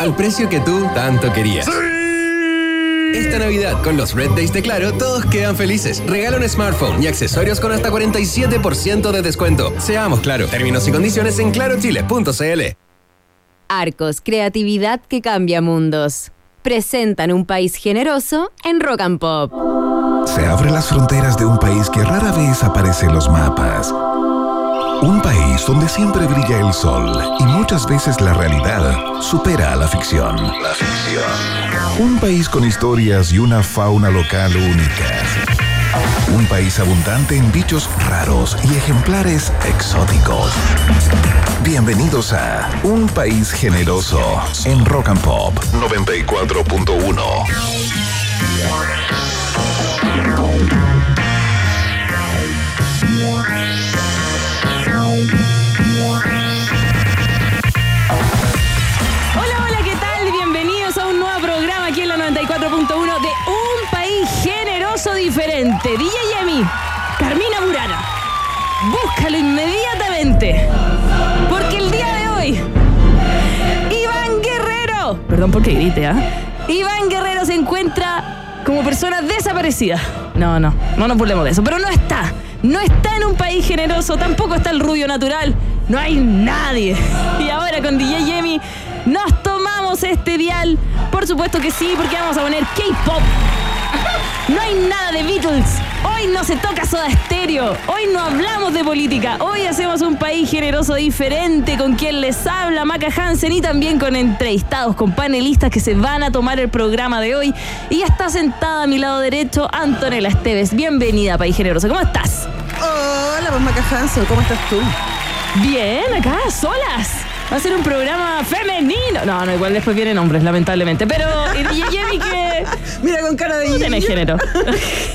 Al precio que tú tanto querías. Esta Navidad, con los Red Days de Claro, todos quedan felices. Regala un smartphone y accesorios con hasta 47% de descuento. Seamos claro. Términos y condiciones en clarochile.cl. Arcos, creatividad que cambia mundos. Presentan un país generoso en Rock and Pop. Se abren las fronteras de un país que rara vez aparece en los mapas. Un país donde siempre brilla el sol y muchas veces la realidad supera a la ficción. La ficción. Un país con historias y una fauna local únicas. Un país abundante en bichos raros y ejemplares exóticos. Bienvenidos a Un País Generoso en Rock and Pop 94.1. Diferente. DJ Yemi, Carmina Burana, búscalo inmediatamente. Porque el día de hoy, Iván Guerrero, perdón porque grite, ¿ah? Iván Guerrero se encuentra como persona desaparecida. No, no, no nos burlemos de eso, pero no está. No está en un país generoso, tampoco está el rubio natural. No hay nadie. Y ahora con DJ Yemi nos tomamos este dial. Por supuesto que sí, porque vamos a poner K-pop. No hay nada de Beatles. Hoy no se toca soda estéreo. Hoy no hablamos de política. Hoy hacemos un país generoso diferente con quien les habla Maca Hansen y también con entrevistados, con panelistas que se van a tomar el programa de hoy. Y ya está sentada a mi lado derecho Antonella Esteves. Bienvenida, País Generoso. ¿Cómo estás? Hola, pues Maca Hansen, ¿cómo estás tú? Bien, acá, solas. Va a ser un programa femenino. No, no, igual después vienen hombres, lamentablemente. Pero, DJ Yemi que Mira con cara de no tiene niño. género.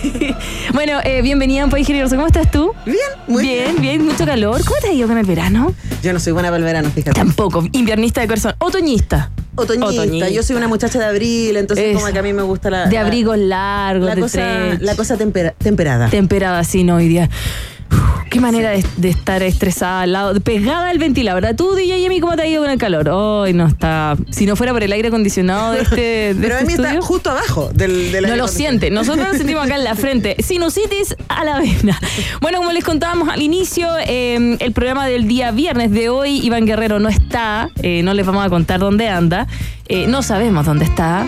bueno, eh, bienvenida a un país generoso. ¿Cómo estás tú? Bien, muy bien. bien, bien, mucho calor. ¿Cómo te ha ido con el verano? Yo no soy buena para el verano, fíjate. Tampoco. Inviernista de corazón. Otoñista. Otoñista. Otoñista. Yo soy una muchacha de abril, entonces Eso. como que a mí me gusta la... De abrigos largos, La de cosa, stretch. la cosa tempera- temperada. temperada así, ¿no? Hoy día. Qué manera de, de estar estresada al lado, pegada al ventilador. ¿verdad? Tú, DJ Yemi, ¿cómo te ha ido con el calor? Hoy no está. Si no fuera por el aire acondicionado de este, de Pero este está justo abajo del, del No aire lo siente. Nosotros lo sentimos acá en la frente. Sinusitis a la vena. Bueno, como les contábamos al inicio, eh, el programa del día viernes de hoy, Iván Guerrero no está. eh, no les vamos a contar dónde anda. eh, no sabemos dónde está.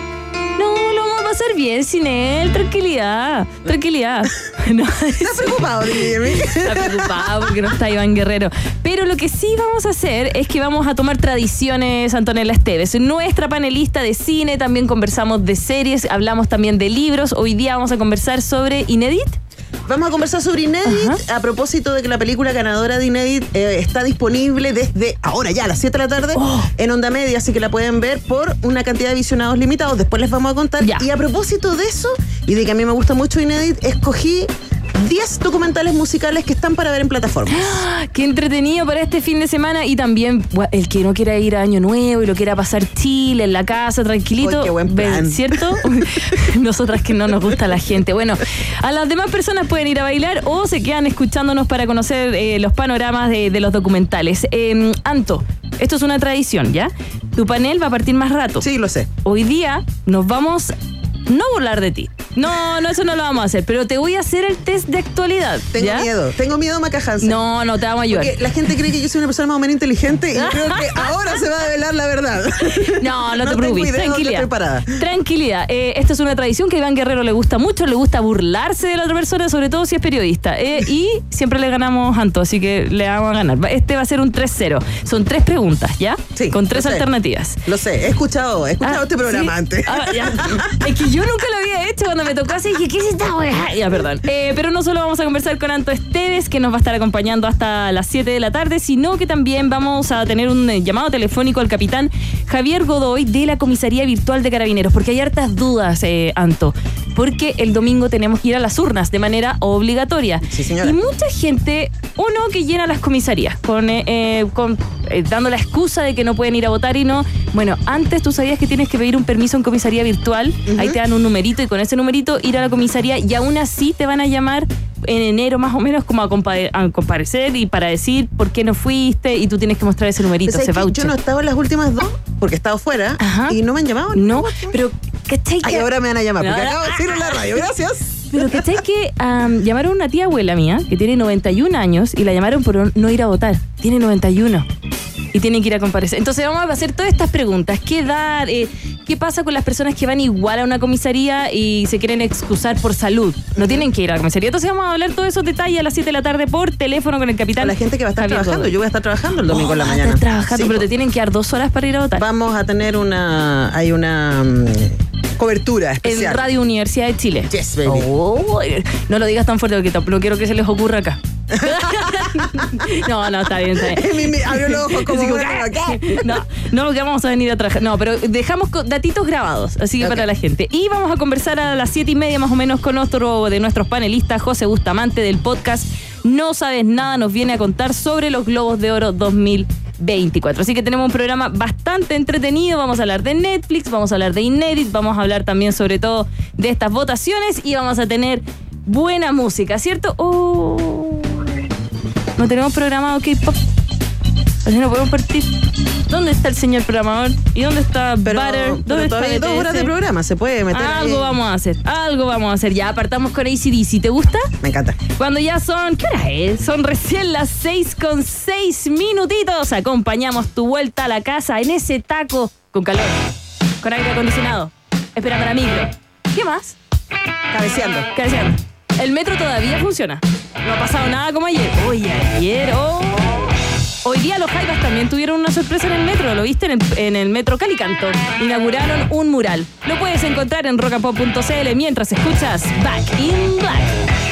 Pasar bien sin él. Tranquilidad. Tranquilidad. No, ¿Estás preocupado, Jimmy? Está preocupado porque no está Iván Guerrero. Pero lo que sí vamos a hacer es que vamos a tomar tradiciones Antonella Esteves. Nuestra panelista de cine, también conversamos de series, hablamos también de libros. Hoy día vamos a conversar sobre Inédit. Vamos a conversar sobre Inédit a propósito de que la película ganadora de Inédit eh, está disponible desde ahora ya a las 7 de la tarde Oh. en Onda Media, así que la pueden ver por una cantidad de visionados limitados. Después les vamos a contar. Ya. Y a propósito de eso y de que a mí me gusta mucho Inédit, escogí 10 documentales musicales que están para ver en plataformas. ¡Ah! Qué entretenido para este fin de semana y también el que no quiera ir a Año Nuevo y lo quiera pasar Chile en la casa tranquilito, qué buen plan. ¿cierto? Nosotras que no nos gusta la gente. Bueno, a las demás personas pueden ir a bailar o se quedan escuchándonos para conocer eh, los panoramas de, de los documentales. Eh, Anto, esto es una tradición, ¿ya? Tu panel va a partir más rato. Sí, lo sé. Hoy día nos vamos no burlar de ti. No, no, eso no lo vamos a hacer, pero te voy a hacer el test de actualidad. Tengo ¿ya? miedo. Tengo miedo, Maca Hansen. No, no te vamos a ayudar. Porque la gente cree que yo soy una persona más o menos inteligente y creo que ahora se va a develar la verdad. No, no, te preocupes. Tranquilidad. Tranquilidad. Eh, esta es una tradición que a Iván Guerrero le gusta mucho, le gusta burlarse de la otra persona, sobre todo si es periodista. Eh, y siempre le ganamos Anto, así que le vamos a ganar. Este va a ser un 3-0. Son tres preguntas, ¿ya? Sí, Con lo tres sé. alternativas. Lo sé, he escuchado, he escuchado Ah, este programa ¿sí? antes. Ah, ya. Es que yo nunca lo había hecho cuando me tocó así. Dije, ¿qué es esta weá? Ya, perdón. Eh, pero no solo vamos a conversar con Anto Esteves, que nos va a estar acompañando hasta las 7 de la tarde, sino que también vamos a tener un eh, llamado telefónico al capitán Javier Godoy de la Comisaría Virtual de Carabineros, porque hay hartas dudas, eh, Anto. Porque el domingo tenemos que ir a las urnas de manera obligatoria. Sí, señora. Y mucha gente, uno que llena las comisarías, con, eh, eh, con, eh, dando la excusa de que no pueden ir a votar y no. Bueno, antes tú sabías que tienes que pedir un permiso en comisaría virtual, ahí te dan un numerito y con ese numerito ir a la comisaría y aún así te van a llamar en enero más o menos como a, compa- a comparecer y para decir por qué no fuiste y tú tienes que mostrar ese numerito, ¿Sabes ese qué? voucher. Yo no he estado en las últimas dos porque he estado fuera Ajá. y no me han llamado. No, pero ¿cachai Ay, que- ahora me van a llamar porque No, acabo de decirlo en la radio. Gracias. Pero ¿cachai que am, llamaron a una tía abuela mía que tiene 91 años y la llamaron por no ir a votar? Tiene 91 y tiene que ir a comparecer. Entonces vamos a hacer todas estas preguntas. ¿Qué dar? Eh, ¿Qué pasa con las personas que van igual a una comisaría y se quieren excusar por salud? No tienen que ir a la comisaría. Entonces vamos a hablar todos esos detalles a las 7 de la tarde por teléfono con el capitán. Con la gente que va a estar Javier trabajando. Godoy. Yo voy a estar trabajando el domingo en la Oh, a mañana. estar trabajando, Sí, pero te tienen que dar dos horas para ir a votar. Vamos a tener una. Hay una mm, cobertura En especial. Radio Universidad de Chile. Yes, baby. Oh, no lo digas tan fuerte porque tampoco quiero que se les ocurra acá. no, no, está bien, está bien. Abrió los ojos como. Como, ¿qué? No, no, porque vamos a venir a trabajar. No, pero dejamos datitos grabados, así que para la gente. Y vamos a conversar a las siete y media más o menos con otro de nuestros panelistas, José Bustamante del podcast No Sabes Nada, nos viene a contar sobre los Globos de Oro 2024. Así que tenemos un programa bastante entretenido. Vamos a hablar de Netflix, vamos a hablar de Inédit, vamos a hablar también sobre todo de estas votaciones y vamos a tener buena música, ¿cierto? Oh, no tenemos programado K-pop. Así no podemos partir. ¿Dónde está el señor programador? ¿Y dónde está Pero, Butter? ¿Dónde pero está todavía dos horas de programa. Se puede meter. Algo ahí. vamos a hacer, algo vamos a hacer. Ya apartamos con ACDC. ¿Te gusta? Me encanta. Cuando ya son, ¿qué hora es? Son recién las 6 con 6 minutitos. Acompañamos tu vuelta a la casa en ese taco con calor, con aire acondicionado, esperando la micro. ¿Qué más? Cabeceando. Cabeceando. El metro todavía funciona. No ha pasado nada como ayer. Hoy ayer, oh. Hoy día los Jaivas también tuvieron una sorpresa en el metro. ¿Lo viste en el, metro Calicanto? Inauguraron un mural. Lo puedes encontrar en rockapop.cl mientras escuchas Back in Black.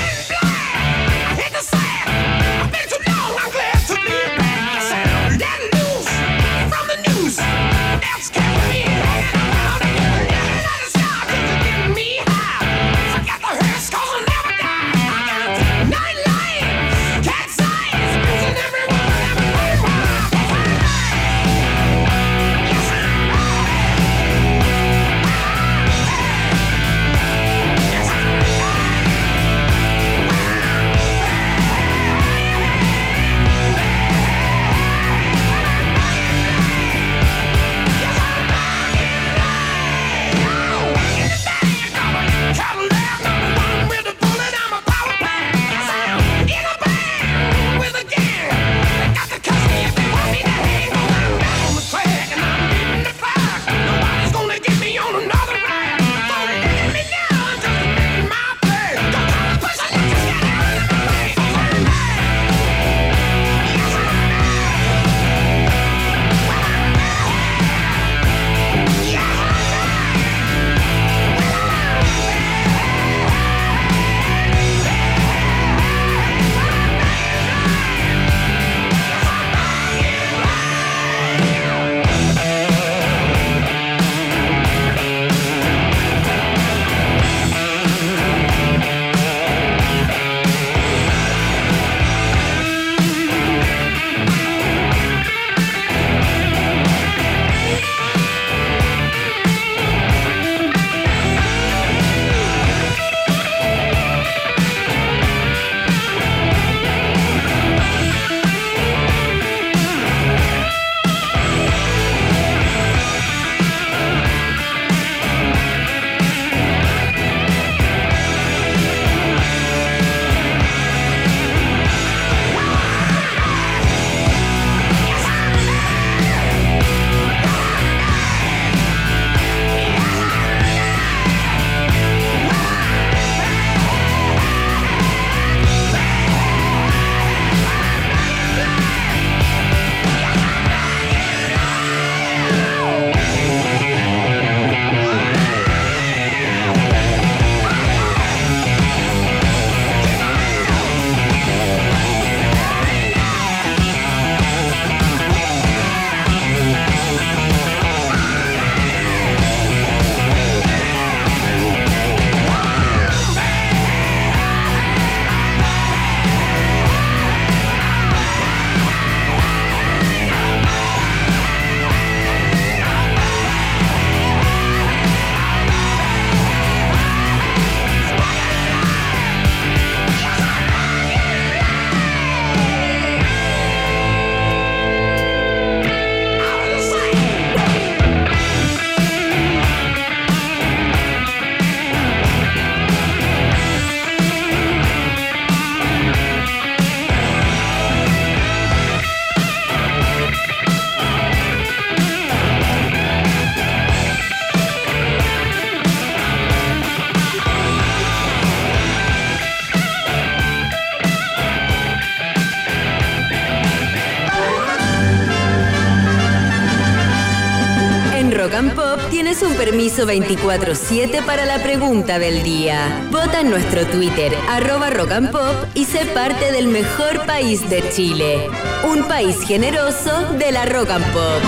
Permiso 24-7 para la pregunta del día. Vota en nuestro Twitter, arroba Rock and Pop, y sé parte del mejor país de Chile. Un país generoso de la Rock and Pop.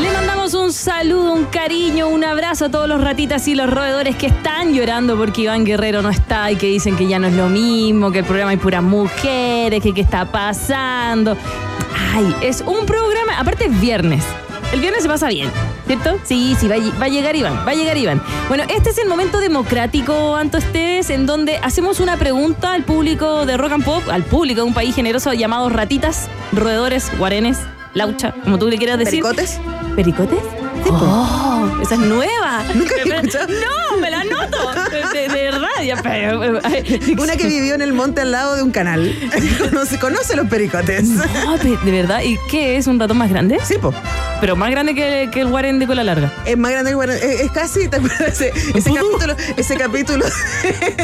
Le mandamos un saludo, un cariño, un abrazo a todos los ratitas y los roedores que están llorando porque Iván Guerrero no está y que dicen que ya no es lo mismo, que el programa hay puras mujeres, que qué está pasando. Ay, es un programa, aparte es viernes. El viernes se pasa bien, ¿cierto? Sí, sí, va, a- va a llegar Iván, va a llegar Iván. Bueno, este es el momento democrático, Anto Esteves, en donde hacemos una pregunta al público de Rock and Pop, al público de un país generoso llamado ratitas, roedores, guarenes, laucha, como tú le quieras decir. ¿Pericotes? ¿Pericotes? Oh, esa es nueva. Nunca Me- escuchado. No, me la anoto. De, de- de verdad. eh, Una que vivió en el monte al lado de un canal. conoce, conoce los pericotes. No, de verdad. ¿Y qué es? ¿Un ratón más grande? Sí, po. Pero más grande que, que el guaren de cola larga. Es más grande que bueno, es, es casi, ¿te acuerdas? Ese, ese capítulo, ese capítulo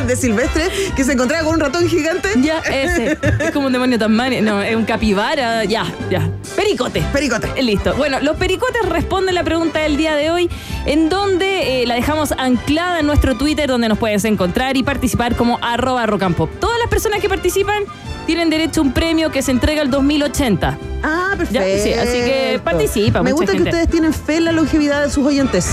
de Silvestre que se encontraba con un ratón gigante. Ya, ese. Es como un demonio tasmania. No, es un capibara. Ya, ya. Pericote. Pericote. Eh, Listo. Bueno, los pericotes responden la pregunta del día de hoy, en donde eh, la dejamos anclada en nuestro Twitter, donde nos puedes encontrar y participar como arroba rock and pop. Todas las personas que participan tienen derecho a un premio que se entrega el 2080. Ah, perfecto. Ya, sí, así que participa Me mucha gusta gente. que ustedes tienen fe en la longevidad de sus oyentes.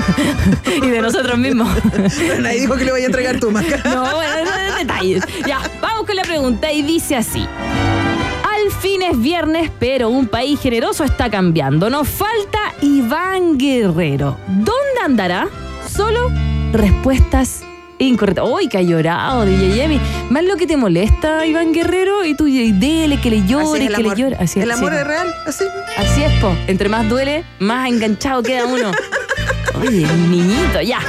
y de nosotros mismos. Pero nadie dijo que le voy a entregar tu maca. No, bueno, no, no, detalles. Ya, vamos con la pregunta y dice así. Al fin es viernes, pero un país generoso está cambiando. Nos falta Iván Guerrero. ¿Dónde andará? Solo respuestas incorrectas. ¡Uy, que ha llorado, DJ Yemi! Más lo que te molesta, Iván Guerrero, y tú y dele, que le llore, que le llore. Así es, el amor sí. es real, así. Así es, po. Entre más duele, más enganchado queda uno. Oye, niñito, ya.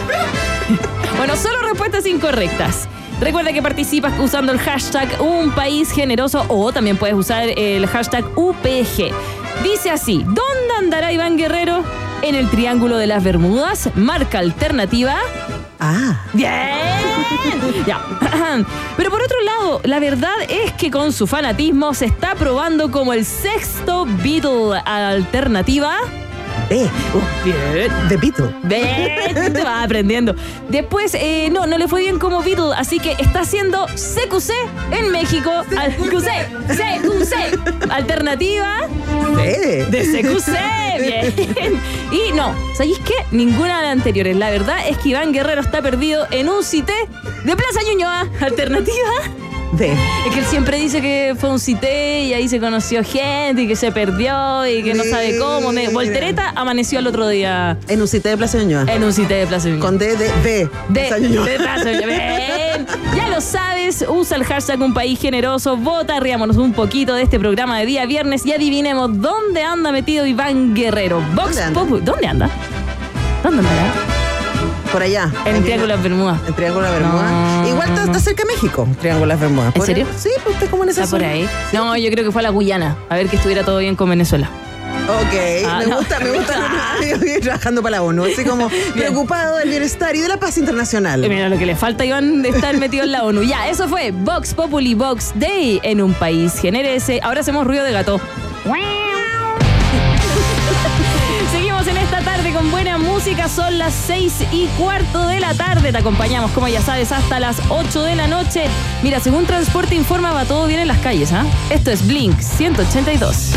Bueno, solo respuestas incorrectas. Recuerda que participas usando el hashtag Un País Generoso o también puedes usar el hashtag UPG. Dice así, ¿dónde andará Iván Guerrero? En el Triángulo de las Bermudas, marca alternativa. Ah. Bien. Ya. Pero por otro lado, la verdad es que con su fanatismo se está probando como el sexto Beatle alternativa. Eh, Bien. de Pito. Ven, te vas aprendiendo. Después, eh, no, no le fue bien como Beatle, así que está haciendo CQC en México. Al- QC, CQC. Alternativa Eh. de CQC. Bien. Y no, ¿sabéis qué? Ninguna de las anteriores. La verdad es que Iván Guerrero está perdido en un cité de Plaza Ñuñoa. Alternativa. De. Es que él siempre dice que fue un cité y ahí se conoció gente y que se perdió y que no sabe cómo. Me-. Voltereta amaneció al otro día En un sitio de Plaza Ñuñoa. en un cité de Plaza Ñuñoa. Con D de B. De, Plaza Ñuñoa. de Plaza Ñuñoa. Ya lo sabes, usa el hashtag Un País Generoso, vota, riámonos un poquito de este programa de día viernes y adivinemos dónde anda metido Iván Guerrero. Vox ¿Dónde anda? Populi- ¿Dónde anda? ¿Dónde andará? Por allá. En Triángulo de las Bermudas. En Triángulo de. No. Igual está, cerca de México, Triángulo de las Bermudas. ¿En serio? Sí, pues está como en esa Está por ahí. No, yo creo que fue a la Guyana. A ver que estuviera todo bien con Venezuela. Ok, Ah, me no. gusta, me gusta. Trabajando para la ONU, así como preocupado del bienestar y de la paz internacional. Eh, Mira, lo que le falta Iván de estar metido en la ONU. Ya, eso fue Vox Populi Vox Day en un país generese. Ahora hacemos ruido de gato. Con buena música. Son las seis y cuarto de la tarde. Te acompañamos, como ya sabes, hasta las 8 de la noche. Mira, según Transporte Informa, va todo bien en las calles, ¿ah? Esto es Blink 182.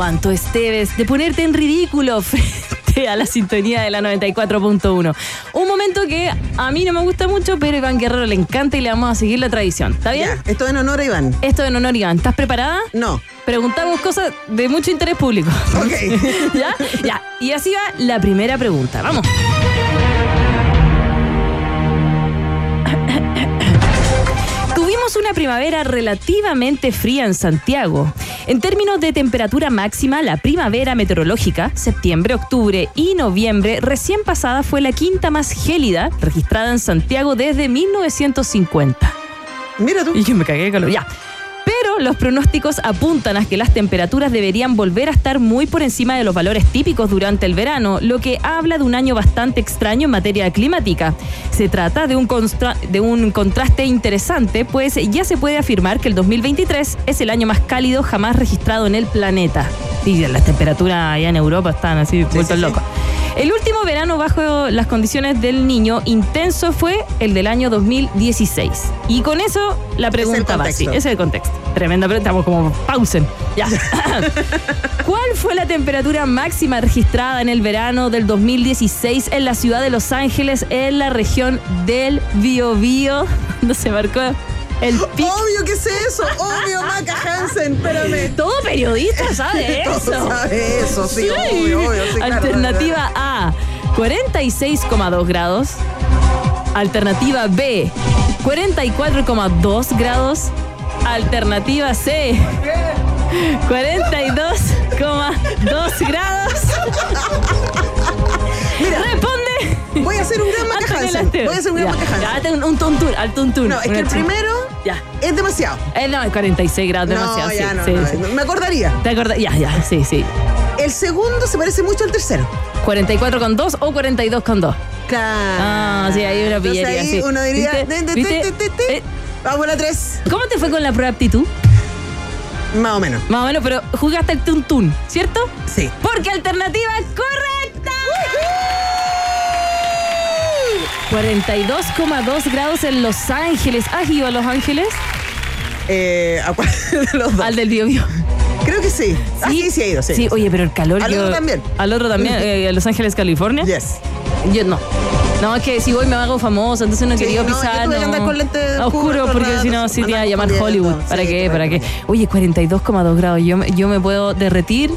Anto Esteves, de ponerte en ridículo frente a la sintonía de la 94.1. Un momento que a mí no me gusta mucho, pero a Iván Guerrero le encanta y le vamos a seguir la tradición. ¿Está bien? Ya, esto en honor a Iván. Esto en honor, Iván. ¿Estás preparada? No. Preguntamos cosas de mucho interés público. Ok. ¿Ya? Ya. Y así va la primera pregunta. Vamos. Tuvimos una primavera relativamente fría en Santiago. En términos de temperatura máxima, la primavera meteorológica, septiembre, octubre y noviembre, recién pasada fue la quinta más gélida registrada en Santiago desde 1950. Mira tú. Y yo me cagué de calor. Ya. Pero los pronósticos apuntan a que las temperaturas deberían volver a estar muy por encima de los valores típicos durante el verano, lo que habla de un año bastante extraño en materia climática. Se trata de un, constra- de un contraste interesante, pues ya se puede afirmar que el 2023 es el año más cálido jamás registrado en el planeta. Y las temperaturas allá en Europa están así vueltas sí, sí. locas. El último verano bajo las condiciones del niño intenso fue el del año 2016. Y con eso la pregunta va así. Ese es el contexto. Tremenda pregunta, estamos como pausen. Ya. ¿Cuál fue la temperatura máxima registrada en el verano del 2016 en la ciudad de Los Ángeles, en la región del Biobío, donde se marcó el pico? Obvio que sé eso. Obvio, Maca Hansen. Espérame. Todo periodista sabe eso. Todo sabe eso, sí, obvio, obvio. sí, claro, Alternativa A, 46,2 grados. Alternativa B, 44,2 grados. Alternativa C, 42,2 grados. Responde. Voy a hacer un gran Maca Antonella Hansen. Esteves. Voy a hacer un gran Ya, Maca ya, Hansen. hazte un, un al tuntún. No, es que el primero Ya. es demasiado. Eh, no, 46 grados, demasiado. no, sí, no, sí, no, sí. Me acordaría. ¿Te acordás? Ya, ya, sí, sí. El segundo se parece mucho al tercero. 44,2 o 42,2. Claro. Ah, sí, hay una Entonces pillería, ahí uno diría. ¿Viste? "Te, te, ¿Viste? Te, te, te". Eh. Vamos a la tres. ¿Cómo te fue con la prueba de aptitud? Más o menos. Más o menos, pero jugaste el tuntún, ¿cierto? Sí. Porque alternativa correcta. 42,2 grados en Los Ángeles. ¿Has ido a Los Ángeles? Eh, ¿A cuál de los dos? Al del Bio Bio. Creo que sí. Ah, sí, sí he ido, sí. Sí, oye, pero el calor. Al yo- otro también. Al otro también, eh, a Los Ángeles, California. Yes. Yo no. No, es que si voy me hago famoso, entonces no Sí, quería no, yo pisar. no. andar con lentes oscuro, porque si no, sí te iba a llamar. Hollywood. ¿Para Sí, qué? ¿Para qué? Oye, 42,2 grados. Yo, yo me puedo derretir.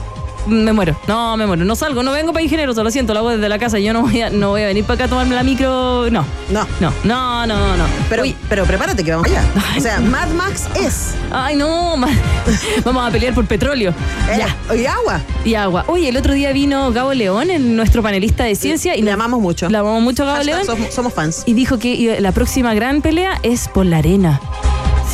Me muero. No, me muero. No salgo, no vengo para ingenieros, lo siento, lo hago desde la casa. Yo no voy a, no voy a venir para acá a tomarme la micro. No. No. No, no, no, no. Pero, pero prepárate que vamos allá. O sea, Mad Max es. ay, no. Vamos a pelear por petróleo. eh, Ya. Y agua. Y agua. Oye, el otro día vino Gabo León, nuestro panelista de ciencia. Y Le amamos mucho. Le amamos mucho a Gabo Hashtag León. somos, somos fans. y dijo que la próxima gran pelea es por la arena.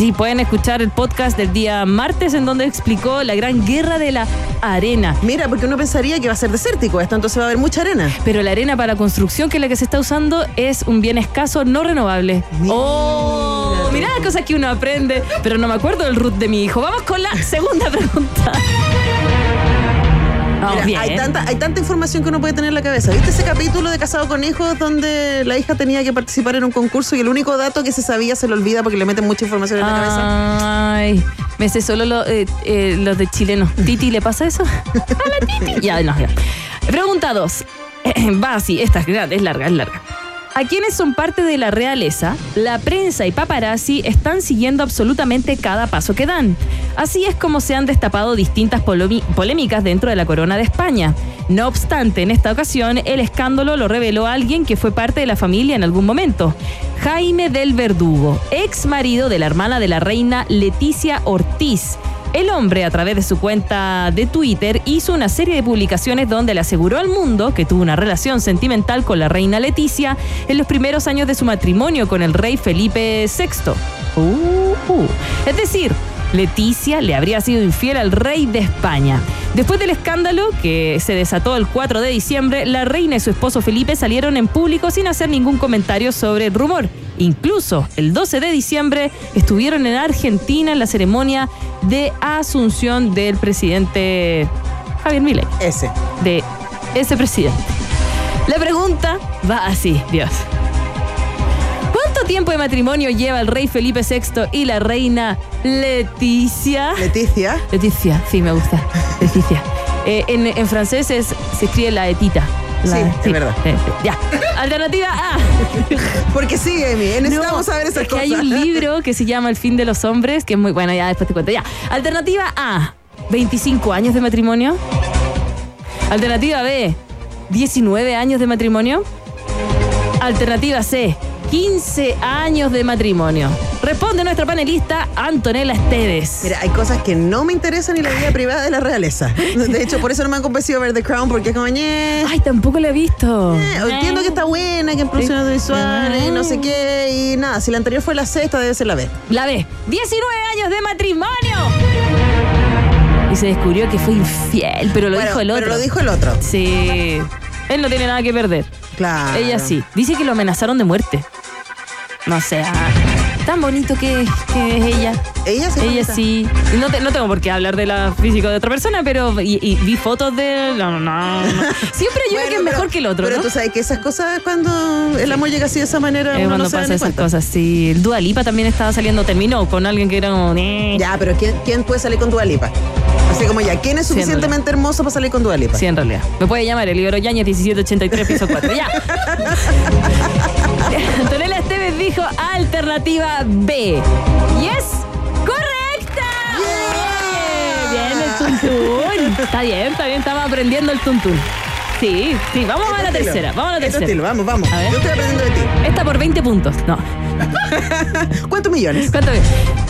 Sí, pueden escuchar el podcast del día martes en donde explicó la gran guerra de la arena. Mira, porque uno pensaría que va a ser desértico esto, entonces va a haber mucha arena. Pero la arena para construcción, que es la que se está usando, es un bien escaso no renovable. Mira. ¡Oh! Mirá las cosas que uno aprende, pero no me acuerdo del root de mi hijo. Vamos con la segunda pregunta. Vamos Mira, bien. hay, tanta, hay tanta información que uno puede tener en la cabeza. ¿Viste ese capítulo de Casado con Hijos donde la hija tenía que participar en un concurso y el único dato que se sabía se lo olvida porque le meten mucha información en la cabeza? Ay, me sé solo lo- eh, eh, los de chileno. ¿Titi le pasa eso? A la Titi. Ya, no, ya. Pregunta 2. Va así, esta es grande, es larga, es larga. A quienes son parte de la realeza, la prensa y paparazzi están siguiendo absolutamente cada paso que dan. Así es como se han destapado distintas polémicas dentro de la corona de España. No obstante, en esta ocasión, el escándalo lo reveló alguien que fue parte de la familia en algún momento. Jaime del Verdugo, ex marido de la hermana de la reina Leticia Ortiz. El hombre, a través de su cuenta de Twitter, hizo una serie de publicaciones donde le aseguró al mundo que tuvo una relación sentimental con la reina Leticia en los primeros años de su matrimonio con el rey Felipe VI. Uh, uh. Es decir, Leticia le habría sido infiel al rey de España. Después del escándalo que se desató el 4 de diciembre, la reina y su esposo Felipe salieron en público sin hacer ningún comentario sobre el rumor. Incluso el 12 de diciembre estuvieron en Argentina en la ceremonia de asunción del presidente Javier Milei, Ese. de ese presidente. La pregunta va así, Dios. ¿Cuánto tiempo de matrimonio lleva el rey Felipe VI y la reina Leticia? Leticia. Leticia, sí, me gusta. Leticia. Eh, en, en francés es, se escribe la etita. La- Sí, es verdad. eh, ya. Alternativa A. Porque sí, Emi, necesitamos No, saber esas es que cosas. hay un libro que se llama El fin de los hombres, que es muy bueno, ya después te cuento. Ya. Alternativa A, 25 años de matrimonio. Alternativa B, 19 años de matrimonio. Alternativa C, 15 años de matrimonio. Responde nuestra panelista Antonella Esteves. Mira, hay cosas que no me interesan ni la vida privada de la realeza. De hecho, por eso no me han convencido a ver The Crown, porque es como, Ay, tampoco la he visto. eh, entiendo que está buena, que en producción audiovisual y no sé qué, y nada, si la anterior fue la sexta, debe ser la B. La B, 19 años de matrimonio. Y se descubrió que fue infiel, pero lo Bueno, dijo el otro. Pero lo dijo el otro. Sí. Él no tiene nada que perder. Claro. Ella sí. Dice que lo amenazaron de muerte. No sé. ah, tan bonito que, que es ella. Ella sí. Ella sí. No, te- no tengo por qué hablar de la física de otra persona, pero. Y, y vi fotos de él. No, no, no. Siempre hay uno Bueno, que es mejor que el otro, Pero ¿no? tú sabes que esas cosas, cuando el amor llega así de esa manera, Es uno cuando no se da pasa ni esas cuenta. cosas. Sí. El Dua Lipa también estaba saliendo, terminó con alguien que era como. "Eh". Ya, pero ¿quién, quién puede salir con Dualipa? Así como ya, ¿quién es Sí, suficientemente hermoso para salir con Dualipa? Sí, en realidad. Me puede llamar el Ibero Yañez 1783, piso 4. Ya. Dijo alternativa B. Y es correcta. Yeah. Bien, el tuntún. Está bien, está bien, estamos aprendiendo el tuntún. Sí, sí, vamos a la Este tercera. Vamos a la Este tercera. estilo, vamos, vamos. A ver. Yo estoy aprendiendo de ti. Esta por 20 puntos. No. ¿Cuántos millones? ¿Cuánto es?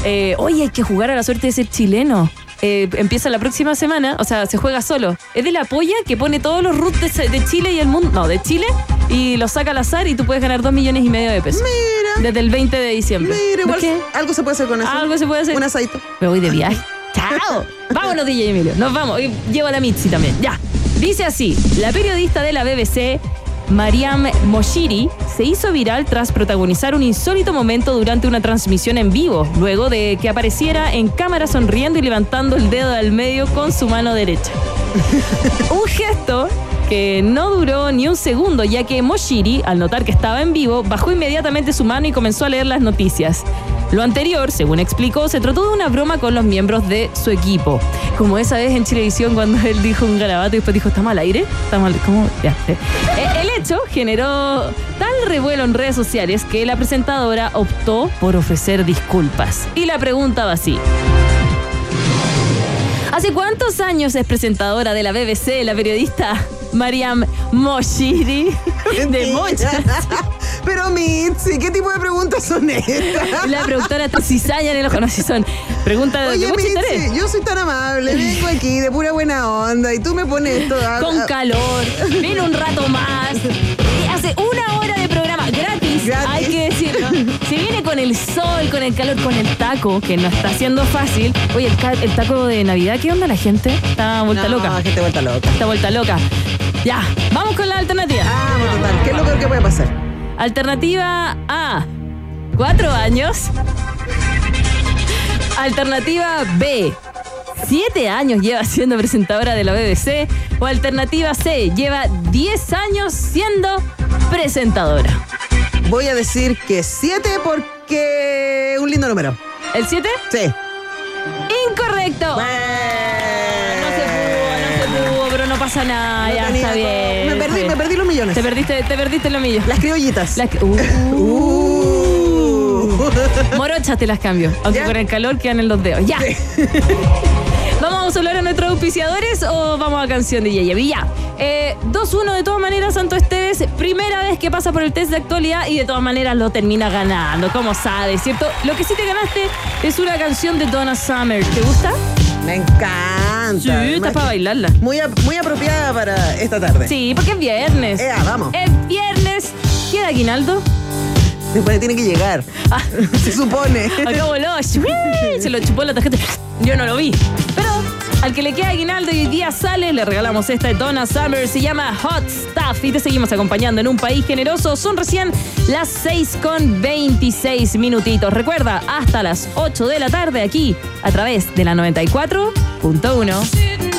Eh, Oye, hay que jugar a la suerte de ser chileno. Eh, empieza la próxima semana, o sea, se juega solo. Es de la polla que pone todos los roots de, de Chile y el mundo. No, de Chile y los saca al azar y tú puedes ganar 2 millones y medio de pesos. Mira. Desde el 20 de diciembre. Mira, igual ¿Qué? algo se puede hacer con eso. Algo se puede hacer. Un asadito. Me voy de viaje. ¡Chao! Vámonos, DJ Emilio. Nos vamos. Y llevo a la Mitzi también. Ya. Dice así: la periodista de la BBC. Mariam Moshiri se hizo viral tras protagonizar un insólito momento durante una transmisión en vivo, luego de que apareciera en cámara sonriendo y levantando el dedo al medio con su mano derecha. Un gesto que no duró ni un segundo, ya que Moshiri, al notar que estaba en vivo, bajó inmediatamente su mano y comenzó a leer las noticias. Lo anterior, según explicó, se trató de una broma con los miembros de su equipo. Como esa vez en Chilevisión cuando él dijo un garabato y después dijo, ¿está mal aire? ¿Está mal? ¿Cómo? Ya. Eh, El hecho generó tal revuelo en redes sociales que la presentadora optó por ofrecer disculpas. Y la pregunta va así. ¿Hace cuántos años es presentadora de la BBC la periodista Mariam Moshiri? De Mentira. Pero Mitzi, ¿qué tipo de preguntas son estas? La productora está cizaña en el ojo, no si son preguntas de Oye, mucho interés. Mitzi, yo soy tan amable, vengo aquí de pura buena onda y tú me pones esto. a- Con a- calor, viene un rato más. Y hace una hora de programa gratis, Gratis. hay que decirlo. Se viene con el sol, con el calor, con el taco, que no está siendo fácil. Oye, el, taco de Navidad, ¿qué onda la gente? Está vuelta no, loca. gente vuelta loca. Está vuelta loca. Ya, vamos con la alternativa. Vamos, total. ¿Qué es lo peor que puede pasar? Alternativa A, cuatro años. Alternativa B, siete años lleva siendo presentadora de la BBC. O alternativa C, lleva 10 años siendo presentadora. Voy a decir que siete porque un lindo número. ¿El 7? Sí. Incorrecto. No se pudo, no se pudo, pero no pasa nada, No ya está bien. Millones. Te perdiste, te perdiste lo mío. Las criollitas. Las- uh, Uh. Morochas te las cambio, aunque ¿Ya? con el calor quedan en los dedos. Ya. ¿Vamos a hablar a nuestros auspiciadores o vamos a canción de Yeyevi? Ya. Eh, 2-1 de todas maneras, Santo Esteves. Primera vez que pasa por el test de actualidad y de todas maneras lo termina ganando, como sabes, ¿cierto? Lo que sí te ganaste es una canción de Donna Summer. ¿Te gusta? Me encanta. Sí, está para bailarla. Muy, ap- muy apropiada para esta tarde. Sí, porque es viernes. Ea, vamos. Es viernes. ¿Queda aguinaldo? Después tiene que llegar. Ah. Se supone. Acá voló. Se lo chupó la tarjeta. Yo no lo vi. Al que le queda aguinaldo y hoy día sale, le regalamos esta de Donna Summer. Se llama Hot Stuff. Y te seguimos acompañando en un país generoso. Son recién las 6 con 26 minutitos. Recuerda, hasta las 8 de la tarde aquí a través de la 94.1.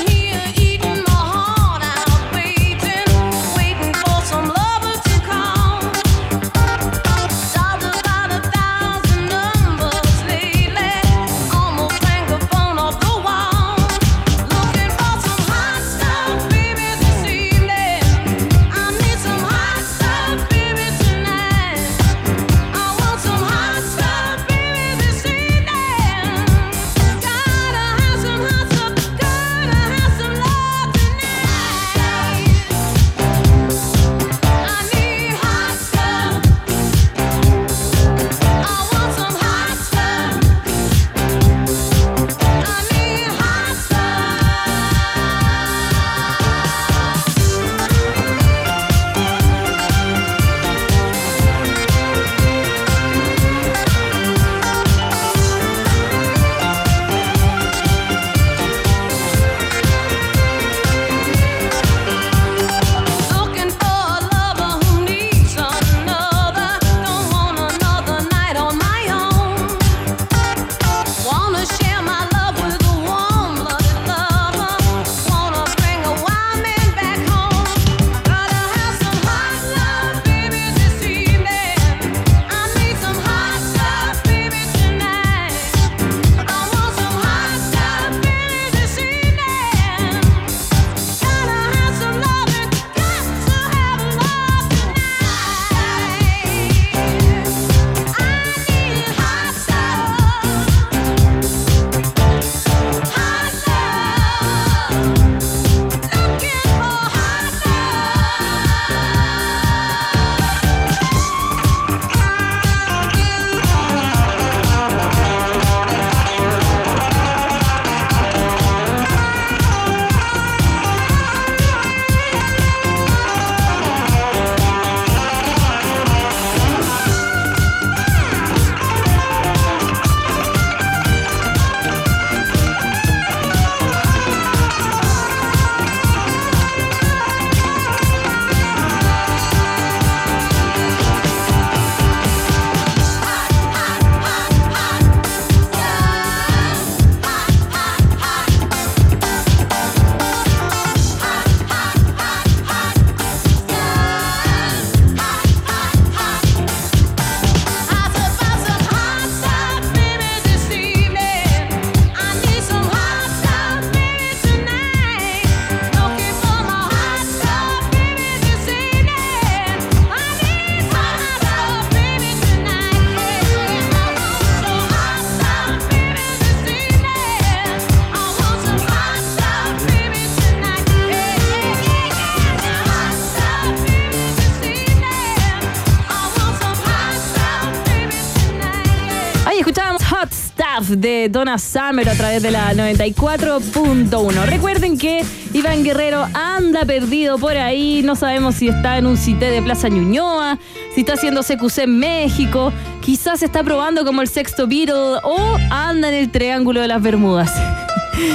De Donna Summer a través de la 94.1. Recuerden que Iván Guerrero anda perdido por ahí. No sabemos si está en un cité de Plaza Ñuñoa, si está haciendo CQC en México, quizás está probando como el sexto Beatle o anda en el Triángulo de las Bermudas.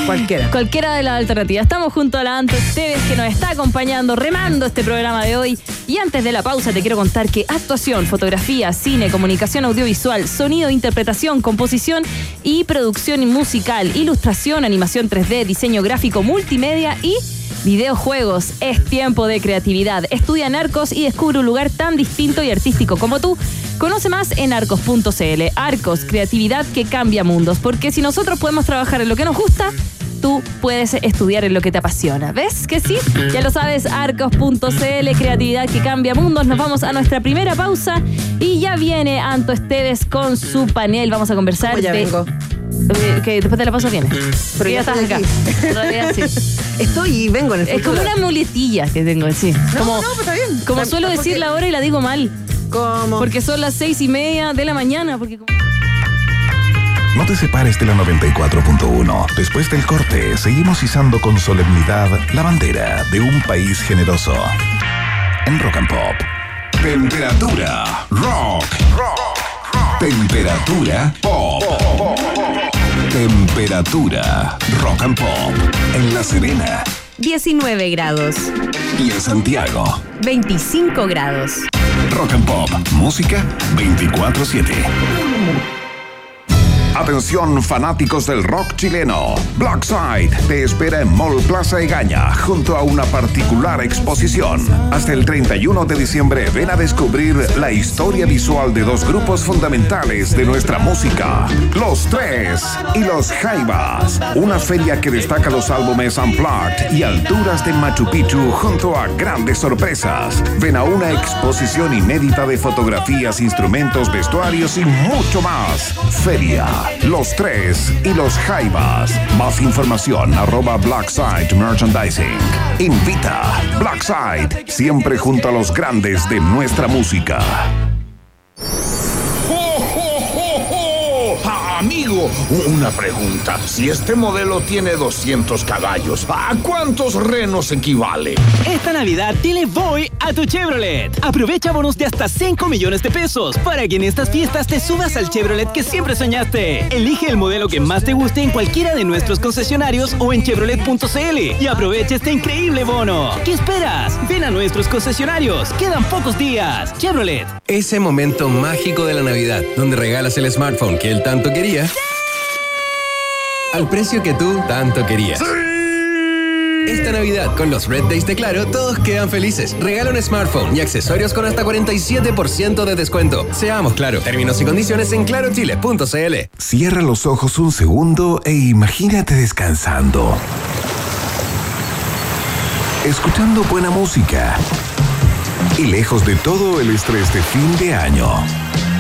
Cualquiera. Cualquiera de las alternativas. Estamos junto a la Anto Esteves que nos está acompañando, remando este programa de hoy. Y antes de la pausa te quiero contar que actuación, fotografía, cine, comunicación audiovisual, sonido, interpretación, composición y producción musical, ilustración, animación 3D, diseño gráfico, multimedia y videojuegos. Es tiempo de creatividad. Estudia en Arcos y descubre un lugar tan distinto y artístico como tú. Conoce más en arcos.cl. Arcos, creatividad que cambia mundos. Porque si nosotros podemos trabajar en lo que nos gusta, tú puedes estudiar en lo que te apasiona. ¿Ves que sí? Ya lo sabes, arcos.cl, creatividad que cambia mundos. Nos vamos a nuestra primera pausa y ya viene Anto Esteves con su panel. Vamos a conversar ya de... vengo. Eh, que después de la pausa viene. Pero ya estás acá. realidad sí. Estoy y vengo en el Es como una muletilla que tengo, sí. No, como, no, pues está bien. como Está- suelo porque- decir la hora y la digo mal. Como. Porque son las seis y media de la mañana. Porque como- No te separes de la 94.1. Después del corte, seguimos izando con solemnidad la bandera de un país generoso. En Rock and Pop. Temperatura rock. Temperatura pop. Temperatura rock and pop. En La Serena 19 grados. y en Santiago. 25 grados. Rock and Pop. Música 24-7. Atención fanáticos del rock chileno. Blackside te espera en Mall Plaza Egaña junto a una particular exposición. Hasta el 31 de diciembre ven a descubrir la historia visual de dos grupos fundamentales de nuestra música. Los Tres y Los Jaivas. Una feria que destaca los álbumes Unplugged y alturas de Machu Picchu junto a grandes sorpresas. Ven a una exposición inédita de fotografías, instrumentos, vestuarios y mucho más. Feria, Los Tres y Los Jaivas. Más información arroba Blackside Merchandising. Invita Blackside, siempre junto a los grandes de nuestra música. Amigo, una pregunta. Si este modelo tiene 200 caballos, ¿a cuántos renos equivale? Esta Navidad dile voy a tu Chevrolet. Aprovecha bonos de hasta 5 millones de pesos para que en estas fiestas te subas al Chevrolet que siempre soñaste. Elige el modelo que más te guste en cualquiera de nuestros concesionarios o en chevrolet.cl y aprovecha este increíble bono. ¿Qué esperas? Ven a nuestros concesionarios. Quedan pocos días. Chevrolet. Ese momento mágico de la Navidad, donde regalas el smartphone que él tanto quería. Al precio que tú tanto querías. Esta Navidad, con los Red Days de Claro, todos quedan felices. Regala un smartphone y accesorios con hasta 47% de descuento. Seamos claro. Términos y condiciones en clarochile.cl. Cierra los ojos un segundo e imagínate descansando. Escuchando buena música. Y lejos de todo el estrés de fin de año.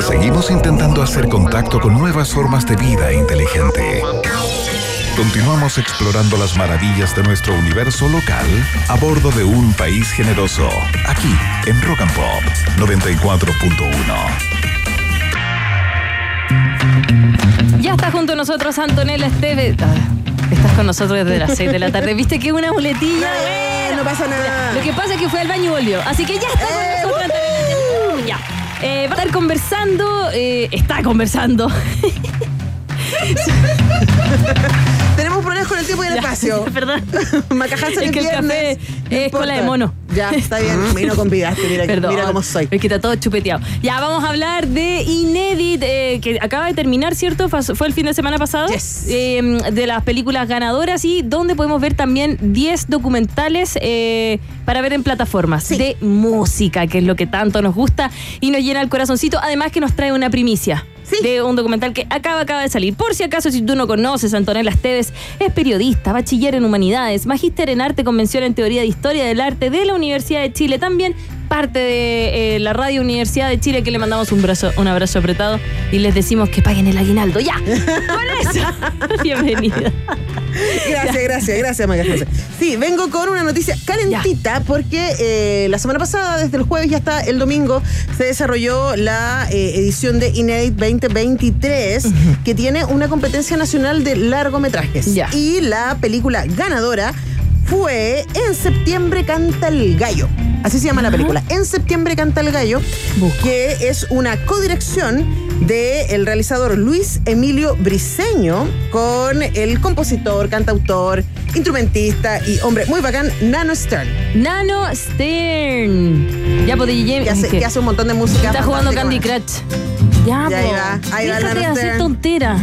Seguimos intentando hacer contacto con nuevas formas de vida inteligente. Continuamos explorando las maravillas de nuestro universo local a bordo de un país generoso, aquí en Rock and Pop 94.1. Ya está junto a nosotros Antonella Esteves. Ah, Estás con nosotros desde las 6 de la tarde. ¿Viste que una muletilla? Eh, no pasa nada. Lo que pasa es que fue al baño y volvió. Así que ya está con nosotros Antonella Esteves. Ya. Eh, va a estar conversando, eh, está conversando. Tenemos problemas con el tiempo y el Ya, espacio. Perdón. Macajarse Es el que el viernes. café no es cola de mono. Ya, está bien. Vino con vidaste, mira, Perdón. mira cómo soy. Es que está todo chupeteado. Ya, vamos a hablar de Inédit, eh, que acaba de terminar, ¿cierto? Fue el fin de semana pasado. Yes. Eh, de las películas ganadoras y donde podemos ver también 10 documentales eh, para ver en plataformas de música, que es lo que tanto nos gusta y nos llena el corazoncito. Además que nos trae una primicia. De un documental que acaba, acaba de salir. Por si acaso, si tú no conoces, Antonella Esteves es periodista, bachiller en humanidades, magíster en arte, convención en teoría de historia del arte de la Universidad de Chile. También parte de eh, la Radio Universidad de Chile, que le mandamos un, brazo, un abrazo apretado y les decimos que paguen el aguinaldo. ¡Ya! Con eso. Bienvenida. Gracias, gracias, gracias, Maca José. Sí, vengo con una noticia calentita porque eh, la semana pasada, desde el jueves y hasta el domingo, se desarrolló la eh, edición de Inédit 2023, que tiene una competencia nacional de largometrajes. Y la película ganadora fue En septiembre canta el gallo. Así se llama la película. En septiembre canta el gallo, que es una codirección del realizador Luis Emilio Briseño con el compositor, cantautor, instrumentista y hombre muy bacán, Nano Stern. Nano Stern. Ya, pues, DJ. Que hace, que hace un montón de música. Está jugando Candy Crush. Ya, Ya, ahí po. va, ahí va Nano hacer Stern. tontera.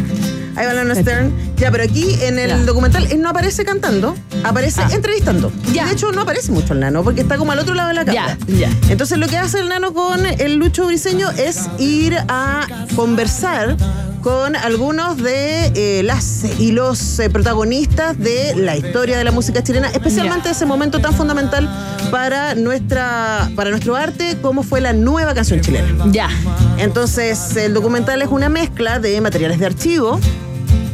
Ahí va Nano Stern. Ya, pero aquí en el documental él no aparece cantando, aparece Ah. entrevistando. Ya. De hecho, no aparece mucho el nano porque está como al otro lado de la cámara. ya. Entonces, lo que hace el nano con el Lucho Briseño es ir a conversar con algunos de eh, las y los eh, protagonistas de la historia de la música chilena, especialmente ese momento tan fundamental para nuestra para nuestro arte como fue la nueva canción chilena. Ya. Entonces, el documental es una mezcla de materiales de archivo,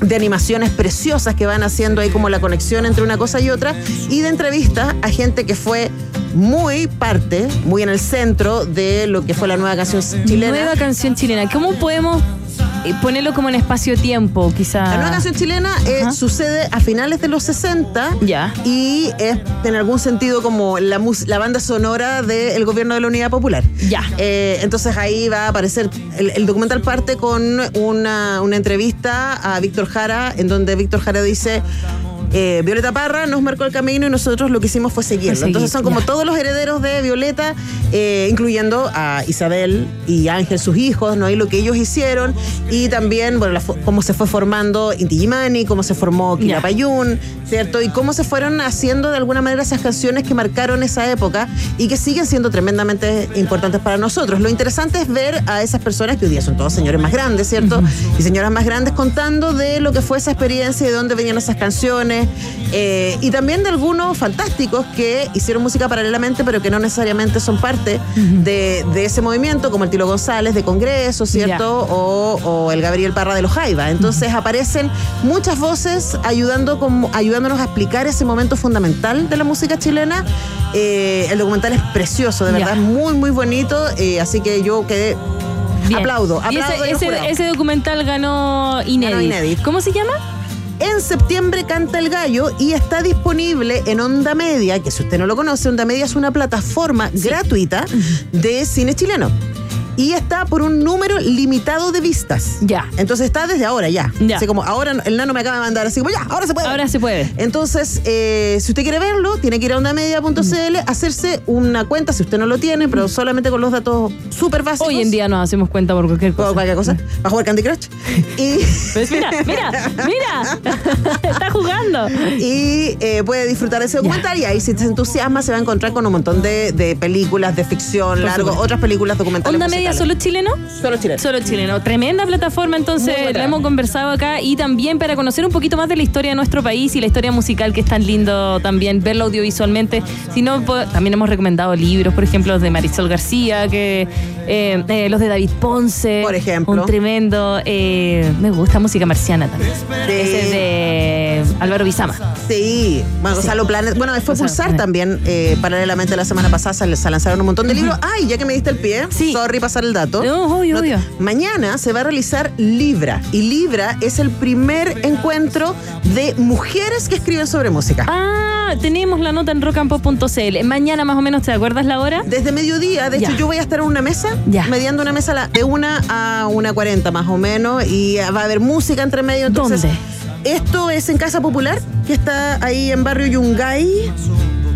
de animaciones preciosas que van haciendo ahí como la conexión entre una cosa y otra, y de entrevistas a gente que fue muy parte, muy en el centro de lo que fue la nueva canción chilena. Nueva canción chilena. ¿Cómo podemos eh, ponerlo como en espacio-tiempo, quizá? La nueva canción chilena eh, sucede a finales de los 60 y es en algún sentido como la, mus- la banda sonora del gobierno de la Unidad Popular. Ya. Eh, entonces ahí va a aparecer, el, el documental parte con una, una entrevista a Víctor Jara, en donde Víctor Jara dice... eh, Violeta Parra nos marcó el camino y nosotros lo que hicimos fue seguirlo. Seguir, Entonces son como ya. todos los herederos de Violeta, eh, incluyendo a Isabel y Ángel, sus hijos, ¿no? Y lo que ellos hicieron. Y también, bueno, la cómo se fue formando Inti Illimani, cómo se formó Quilapayún, ¿cierto? Y cómo se fueron haciendo de alguna manera esas canciones que marcaron esa época y que siguen siendo tremendamente importantes para nosotros. Lo interesante es ver a esas personas que hoy día son todos señores más grandes, ¿cierto? Y señoras más grandes contando de lo que fue esa experiencia y de dónde venían esas canciones. Eh, y también de algunos fantásticos que hicieron música paralelamente, pero que no necesariamente son parte de, de ese movimiento, como el Tilo González de Congreso, ¿cierto? O, o el Gabriel Parra de los Jaiba. Entonces aparecen muchas voces ayudando ayudándonos a explicar ese momento fundamental de la música chilena. Eh, el documental es precioso, de verdad, es muy, muy bonito. eh, así que yo quedé. Bien. Aplaudo, Y aplaudo. ese, documental ganó Inédit. Ganó Inédit. ¿Cómo se llama? En septiembre canta el gallo y está disponible en Onda Media, que si usted no lo conoce, Onda Media es una plataforma gratuita de cine chileno. Y está por un número limitado de vistas. Ya. Entonces está desde ahora ya. Ya. Así como ahora el nano me acaba de mandar, así como ya, ahora se puede. Ahora se puede. Entonces, eh, si usted quiere verlo, tiene que ir a ondamedia.cl, hacerse una cuenta, si usted no lo tiene, pero solamente con los datos súper básicos. Hoy en día nos hacemos cuenta por cualquier cosa. Por cualquier cosa. Va a jugar Candy Crush. Y. Pues mira, mira, mira. Está jugando. Y eh, puede disfrutar de ese documental y ahí si se entusiasma se va a encontrar con un montón de, de películas de ficción, Por largo, supuesto. otras películas documentales. ¿Onda Musicales. solo chileno? Solo chileno. Solo chileno. Tremenda plataforma, entonces la hemos conversado acá y también para conocer un poquito más de la historia de nuestro país y la historia musical que es tan lindo también verlo audiovisualmente. Si no, pues, también hemos recomendado libros, por ejemplo, de Marisol García, que eh, eh, los de David Ponce. Por ejemplo. Un tremendo. eh, me gusta música marciana también. Sí. Ese de Álvaro Bizama. Sí, bueno, Gonzalo Planet. Bueno, fue Gonzalo Pulsar Planet. también, eh, paralelamente la semana pasada se, se lanzaron un montón de libros. Ay, ya que me diste el pie, Sí. sorry pasar el dato. No, obvio, No te- obvio. Mañana se va a realizar Libra. Y Libra es el primer encuentro de mujeres que escriben sobre música. Ah, tenemos la nota en rockandpop.cl. Mañana más o menos, ¿te acuerdas la hora? Desde mediodía, de Ya. hecho yo voy a estar en una mesa, Ya. mediando una mesa de una a una cuarenta más o menos, y va a haber música entre medio. Entonces, ¿Dónde? Esto es en Casa Popular, que está ahí en Barrio Yungay.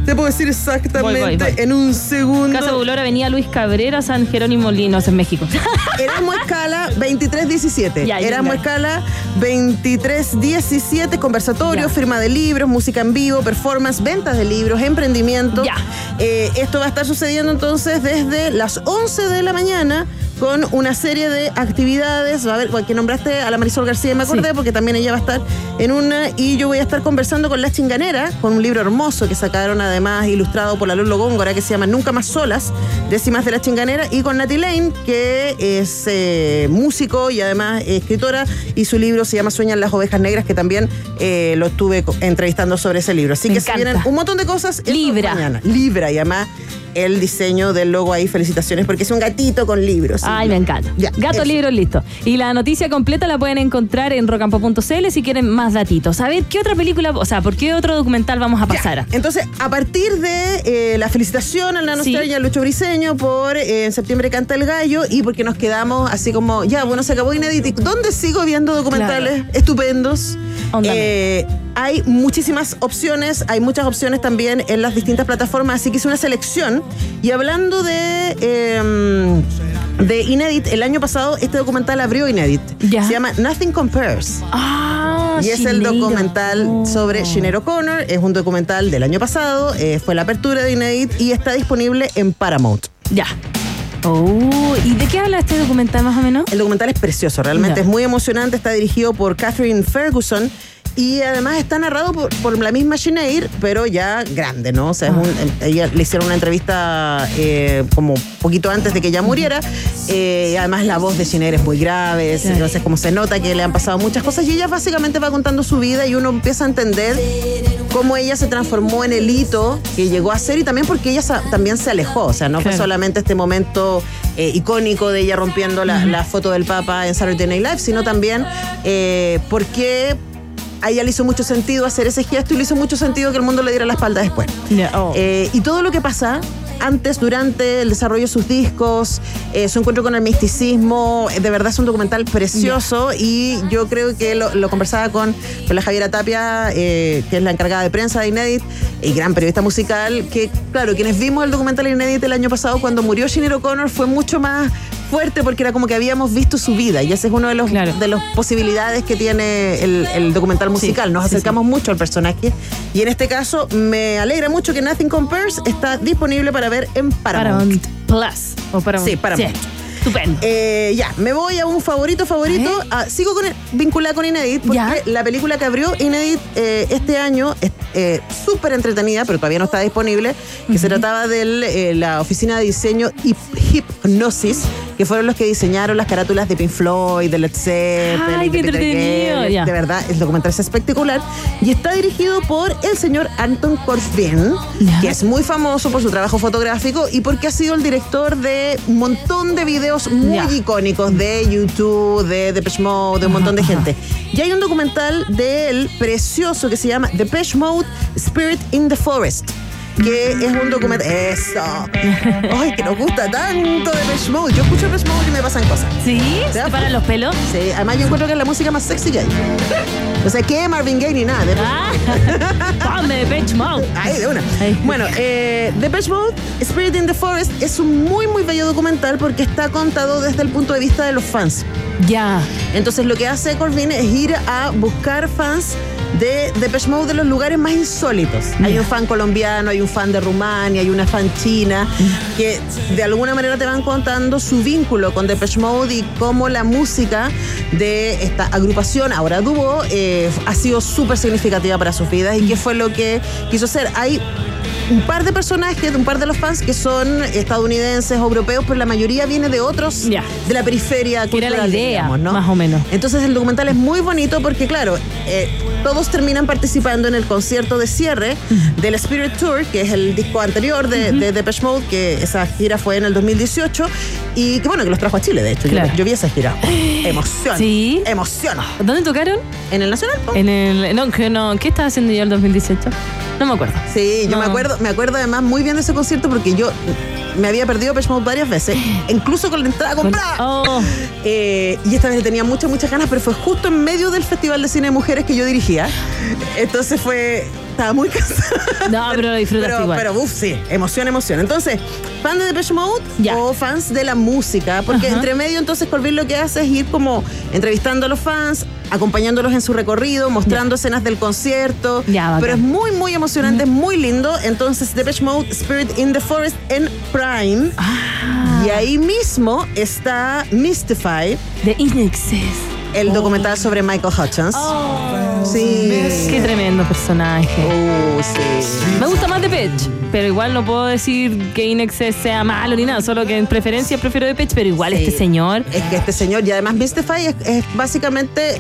Te puedo decir exactamente Voy, voy, voy. en un segundo. Casa Popular, Avenida Luis Cabrera, San Jerónimo Linos, en México. Erasmo Escala 2317. Ya, Erasmo Yungay. Escala 2317. Conversatorio, Ya. firma de libros, música en vivo, performance, ventas de libros, emprendimiento. Ya. Eh, esto va a estar sucediendo entonces desde las 11 de la mañana con una serie de actividades. Va a haber, bueno, que nombraste a la Marisol García, me acordé, Sí. porque también ella va a estar en una. Y yo voy a estar conversando con La Chinganera, con un libro hermoso que sacaron además ilustrado por la Lolo Góngora, que se llama Nunca Más Solas, décimas de La Chinganera, y con Nati Lane, que es eh, músico y además escritora, y su libro se llama Sueñan las ovejas negras, que también eh, lo estuve entrevistando sobre ese libro. Así Me que se vienen un montón de cosas. Libra. mañana. Libra, y además el diseño del logo ahí, felicitaciones, porque es un gatito con libros. Ay, me encanta. Ya, Gato eso. libros, listo. Y la noticia completa la pueden encontrar en rocampo.cl si quieren más datitos. A ver, ¿qué otra película, o sea, por qué otro documental vamos a Ya. pasar? Entonces, a partir de eh, la felicitación al Nano Sí. Star y a Lucho Briseño por eh, en septiembre canta el gallo y porque nos quedamos así como, ya, bueno, se acabó Inédit. ¿Dónde sigo viendo documentales estupendos? Eh, hay muchísimas opciones, hay muchas opciones también en las distintas plataformas, así que hice una selección. Y hablando de, eh, de Inédit, el año pasado este documental abrió Inédit. Ya. Se llama Nothing Compares. Ah, Y es el Sineiro. documental sobre Sinead O'Connor. Es un documental del año pasado. eh, fue la apertura de Inédit y está disponible en Paramount. Ya. Oh, ¿y de qué habla este documental más o menos? El documental es precioso, realmente es muy emocionante. Está dirigido por Catherine Ferguson. Y además está narrado por, por la misma Sinead, pero ya grande, ¿no? O sea, es Ah. un- ella le hicieron una entrevista eh, como poquito antes de que ella muriera. eh, y además la voz de Sinead es muy grave, es- Claro. entonces como se nota que le han pasado muchas cosas. Y ella básicamente va contando su vida y uno empieza a entender cómo ella se transformó en el hito que llegó a ser y también porque ella también se alejó. O sea, no fue solamente este momento eh, icónico de ella rompiendo la, la foto del Papa en Saturday Night Live, sino también eh, porque a ella le hizo mucho sentido hacer ese gesto y le hizo mucho sentido que el mundo le diera la espalda después. Oh. Eh, y todo lo que pasa antes, durante el desarrollo de sus discos, eh, su encuentro con el misticismo, eh, de verdad es un documental precioso y yo creo que lo, lo conversaba con, con la Javiera Tapia, eh, que es la encargada de prensa de Inédit y gran periodista musical, que claro, quienes vimos el documental Inédit el año pasado cuando murió Sinead O'Connor fue mucho más fuerte porque era como que habíamos visto su vida y ese es uno de los Claro. de las posibilidades que tiene el, el documental musical. Nos sí, acercamos mucho al personaje y en este caso me alegra mucho que Nothing Compares está disponible para ver en Paramount. Paramount Plus. O Paramount. Sí, Paramount. Estupendo. Eh, ya, me voy a un favorito, favorito. Ah, sigo con el- vinculada con Inédit, porque Ya. la película que abrió Inédit eh, este año es eh, súper entretenida, pero todavía no está disponible, que se trataba de la oficina de diseño Hip- Hipnosis, que fueron los que diseñaron las carátulas de Pink Floyd, de Led Zeppelin, Ay, de qué Peter entretenido, Gabriel. ya. De verdad, el documental es espectacular y está dirigido por el señor Anton Corbijn, que es muy famoso por su trabajo fotográfico y porque ha sido el director de un montón de videos muy icónicos de YouTube, de Depeche Mode, de un montón de gente. Y hay un documental de él precioso que se llama Depeche Mode Spirit in the Forest. Que es un documental. ¡Eso! ¡Ay, que nos gusta tanto Depeche Mode! Yo escucho Depeche Mode y me pasan cosas. ¿Sí? ¿Te ¿Se da te paran los pelos? Sí, además yo encuentro que es la música más sexy que hay. O sea, que Marvin Gaye ni nada. Ah, de Bench Mode. Ahí, de una. Ahí. Bueno, eh, Depeche Mode, Spirit in the Forest, es un muy, muy bello documental porque está contado desde el punto de vista de los fans. Ya. Entonces, lo que hace Corbin es ir a buscar fans de Depeche Mode de los lugares más insólitos. Hay un fan colombiano, hay un fan de Rumania, hay una fan china, que de alguna manera te van contando su vínculo con Depeche Mode y cómo la música de esta agrupación, ahora dúo, eh, ha sido súper significativa para sus vidas y qué fue lo que quiso hacer. Hay un par de personajes, un par de los fans que son estadounidenses, europeos, pero la mayoría viene de otros, de la periferia Que era la cultural, idea, digamos, ¿no? más o menos. Entonces el documental es muy bonito porque, claro, eh, todos terminan participando en el concierto de cierre del Spirit Tour, que es el disco anterior de, de Depeche Mode, que esa gira fue en el 2018 y que, bueno, que los trajo a Chile, de hecho. Yo- Claro. Yo, vi esa gira. Emoción. Sí. Emoción. ¿Dónde tocaron? En el Nacional. En el. No, que no. ¿Qué estaba haciendo yo el 2018? No me acuerdo. Sí, yo No. me acuerdo, me acuerdo además muy bien de ese concierto porque yo me había perdido Depeche Mode varias veces, incluso con la entrada comprada. Oh, Eh, y esta vez le tenía muchas, muchas ganas, pero fue justo en medio del Festival de Cine de Mujeres que yo dirigía. Entonces fue. Estaba muy cansada. no, pero lo disfrutaste Pero, igual. pero uff, sí, emoción, emoción. Entonces, fan de Depeche Mode Ya. o fans de la música, porque Ajá. entre medio entonces Colvin lo que hace es ir como entrevistando a los fans, acompañándolos en su recorrido, mostrando escenas del concierto. Ya, pero es muy, muy emocionante, es muy lindo. Entonces, Depeche Mode, Spirit in the Forest en Prime. Ah. Y ahí mismo está Mystify, De Inexcess. el documental sobre Michael Hutchins. Sí. Oh. Qué tremendo personaje. Oh, sí. Me gusta más Depeche, pero igual no puedo decir que Inexcess sea malo ni nada, solo que en preferencia prefiero Depeche, pero igual Sí. este señor. Es que este señor, y además Mystify es, es básicamente,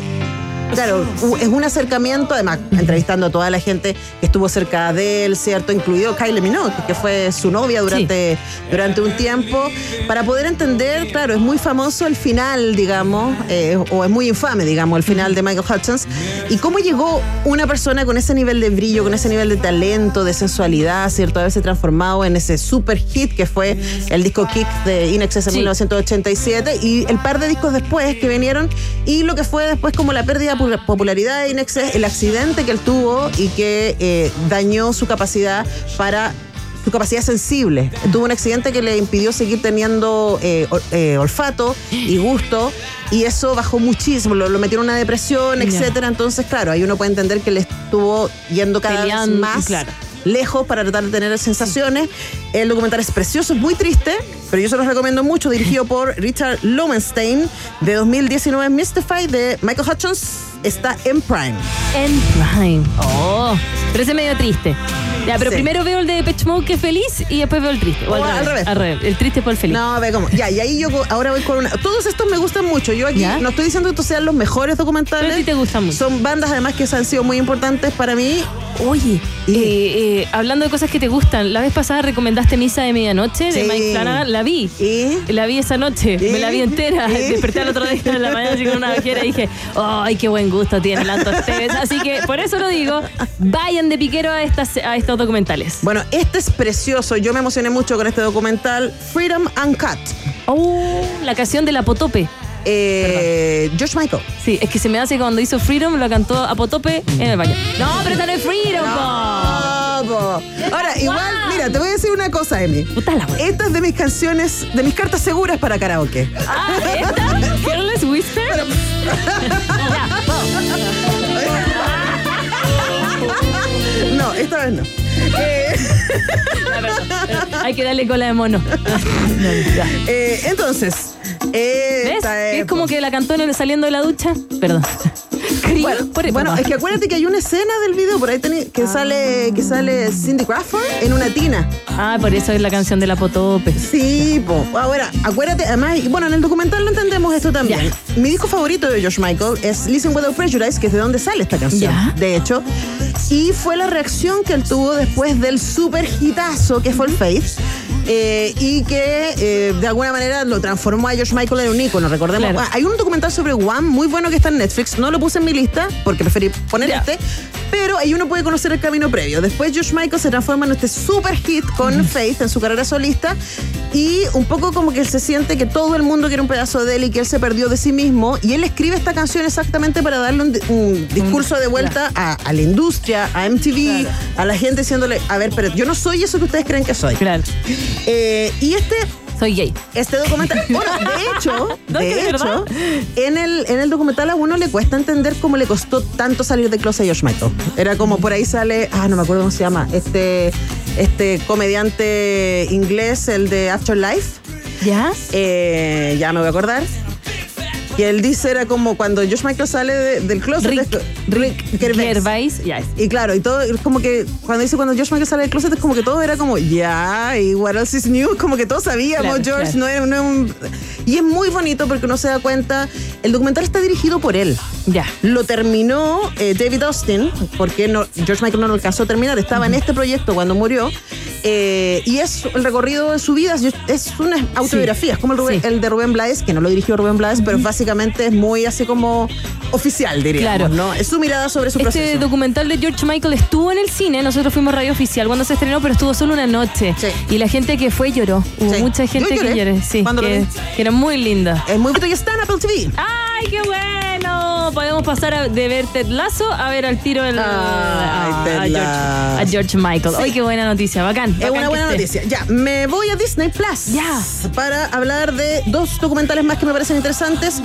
claro, es un acercamiento, además, entrevistando a toda la gente que estuvo cerca de él, ¿cierto? Incluido Kylie Minogue, que fue su novia durante, durante un tiempo, para poder entender, claro, es muy famoso el final, digamos, eh, o es muy infame, digamos, el final de Michael Hutchins, y cómo llegó una persona con ese nivel de brillo, con ese nivel de talento, de sensualidad, ¿cierto? Haberse transformado en ese super hit que fue el disco Kick de Inexcess en Sí. 1987 y el par de discos después que vinieron y lo que fue después como la pérdida popularidad de Inexcess, el accidente que él tuvo y que eh, dañó su capacidad para su capacidad sensible. Tuvo un accidente que le impidió seguir teniendo eh, eh, olfato y gusto y eso bajó muchísimo, lo, lo metió en una depresión, etcétera. Entonces, claro, ahí uno puede entender que le estuvo yendo cada Peleando, vez más claro. Lejos para tratar de tener sensaciones. El documental es precioso, es muy triste, pero yo se los recomiendo mucho, dirigido por Richard Lowenstein, de 2019, Mystify, de Michael Hutchins, está en Prime. En Prime. Oh, pero ese es medio triste. Ya, pero Sí. primero veo el de Depeche Mode que es feliz y después veo el triste. O, O al revés. Al revés. El triste por el feliz. No, ve cómo. Ya, y ahí yo ahora voy con una. Todos estos me gustan mucho. Yo aquí ¿Ya? no estoy diciendo que estos sean los mejores documentales. Pero ti te gustan mucho. Son bandas además que han sido muy importantes para mí. Oye, Eh, eh, hablando de cosas que te gustan, la vez pasada recomendaste Misa de Medianoche de Sí. Mike Flanagan. La vi. Y. La vi esa noche, me la vi entera. Desperté al otro día en la mañana así con una bajera y dije, ¡ay, qué buen gusto tiene Lanto Esteves! Así que por eso lo digo, vayan de piquero a, estas, a estos documentales. Bueno, este es precioso. Yo me emocioné mucho con este documental, Freedom Uncut. Oh, la canción de la Potope. Eh, George Michael. Sí, es que se me hace que cuando hizo Freedom lo cantó a Potope en el baño. No, pero esa no es Freedom. No, po. Ahora, igual, mira, te voy a decir una cosa, Emi. Puta la. Esta es de mis canciones, de mis cartas seguras para karaoke. Ah, ¿esta? ¿Careless Whisper? No, esta vez no. Eh. Hay que darle cola de mono. Eh, entonces, ¿Ves? esta Es como que la cantó saliendo de la ducha. Perdón. Bueno, por- bueno, es que acuérdate que hay una escena del video por ahí que sale que sale Cindy Crawford en una tina. Ah, por eso es la canción de la Potope. Sí, po. Ahora, acuérdate, además, bueno, en el documental lo entendemos esto también. Mi disco favorito de George Michael es Listen Without Prejudice, que es de donde sale esta canción, Ya. de hecho. Y fue la reacción que él tuvo después del super hitazo que fue el Faith. Eh, y que eh, de alguna manera lo transformó a George Michael en un ícono, recordemos. Claro. Ah, hay un documental sobre Wham muy bueno que está en Netflix, no lo puse en mi lista porque preferí poner este, pero ahí uno puede conocer el camino previo. Después George Michael se transforma en este super hit con Faith en su carrera solista y un poco como que él se siente que todo el mundo quiere un pedazo de él y que él se perdió de sí mismo y él escribe esta canción exactamente para darle un, un discurso de vuelta a, a la industria, a MTV, Claro. a la gente diciéndole, a ver, pero yo no soy eso que ustedes creen que soy. Claro. Eh, y este Soy gay. este documental, bueno, de hecho, No, de hecho, en el, en el documental a uno le cuesta entender cómo le costó tanto salir de closet a George Michael. Era como por ahí sale, ah, no me acuerdo cómo se llama, este, este comediante inglés, el de Afterlife, ¿Ya? eh, ya me voy a acordar. Y él dice, era como cuando George Michael sale de- del closet. Rick, Rick Gervais. Gervais. Ya es. Y claro, y todo, es como que cuando dice cuando George Michael sale del closet, es como que todo era como, ya, y what else is new, como que todos sabíamos, Claro, George, claro. no era, no era un... Y es muy bonito porque uno se da cuenta, el documental está dirigido por él. Ya. Lo terminó eh, David Austin, porque no, George Michael no lo alcanzó a terminar, estaba en este proyecto cuando murió, Eh, y es el recorrido de su vida, es- una autobiografía, es como el, Rubén- Sí. el de Rubén Blades, que no lo dirigió Rubén Blades, pero básicamente es muy así como oficial, diríamos, Claro. ¿no? Es su mirada sobre su Este proceso. documental de George Michael estuvo en el cine, nosotros fuimos radio oficial cuando se estrenó, pero estuvo solo una noche. Sí. Y la gente que fue lloró. Hubo Sí. mucha gente que lloró. Sí, que, que era muy linda. Es muy bonito y está en Apple TV. ¡Ay, qué bueno! Podemos pasar a- de ver Ted Lasso a ver al tiro el, Ay, a, Ted a George, a George Michael. ¡Ay, qué buena noticia! Bacán. Es bacán una que buena esté. noticia. Ya, me voy a Disney Plus. Ya. Para hablar de dos documentales más que me parecen interesantes.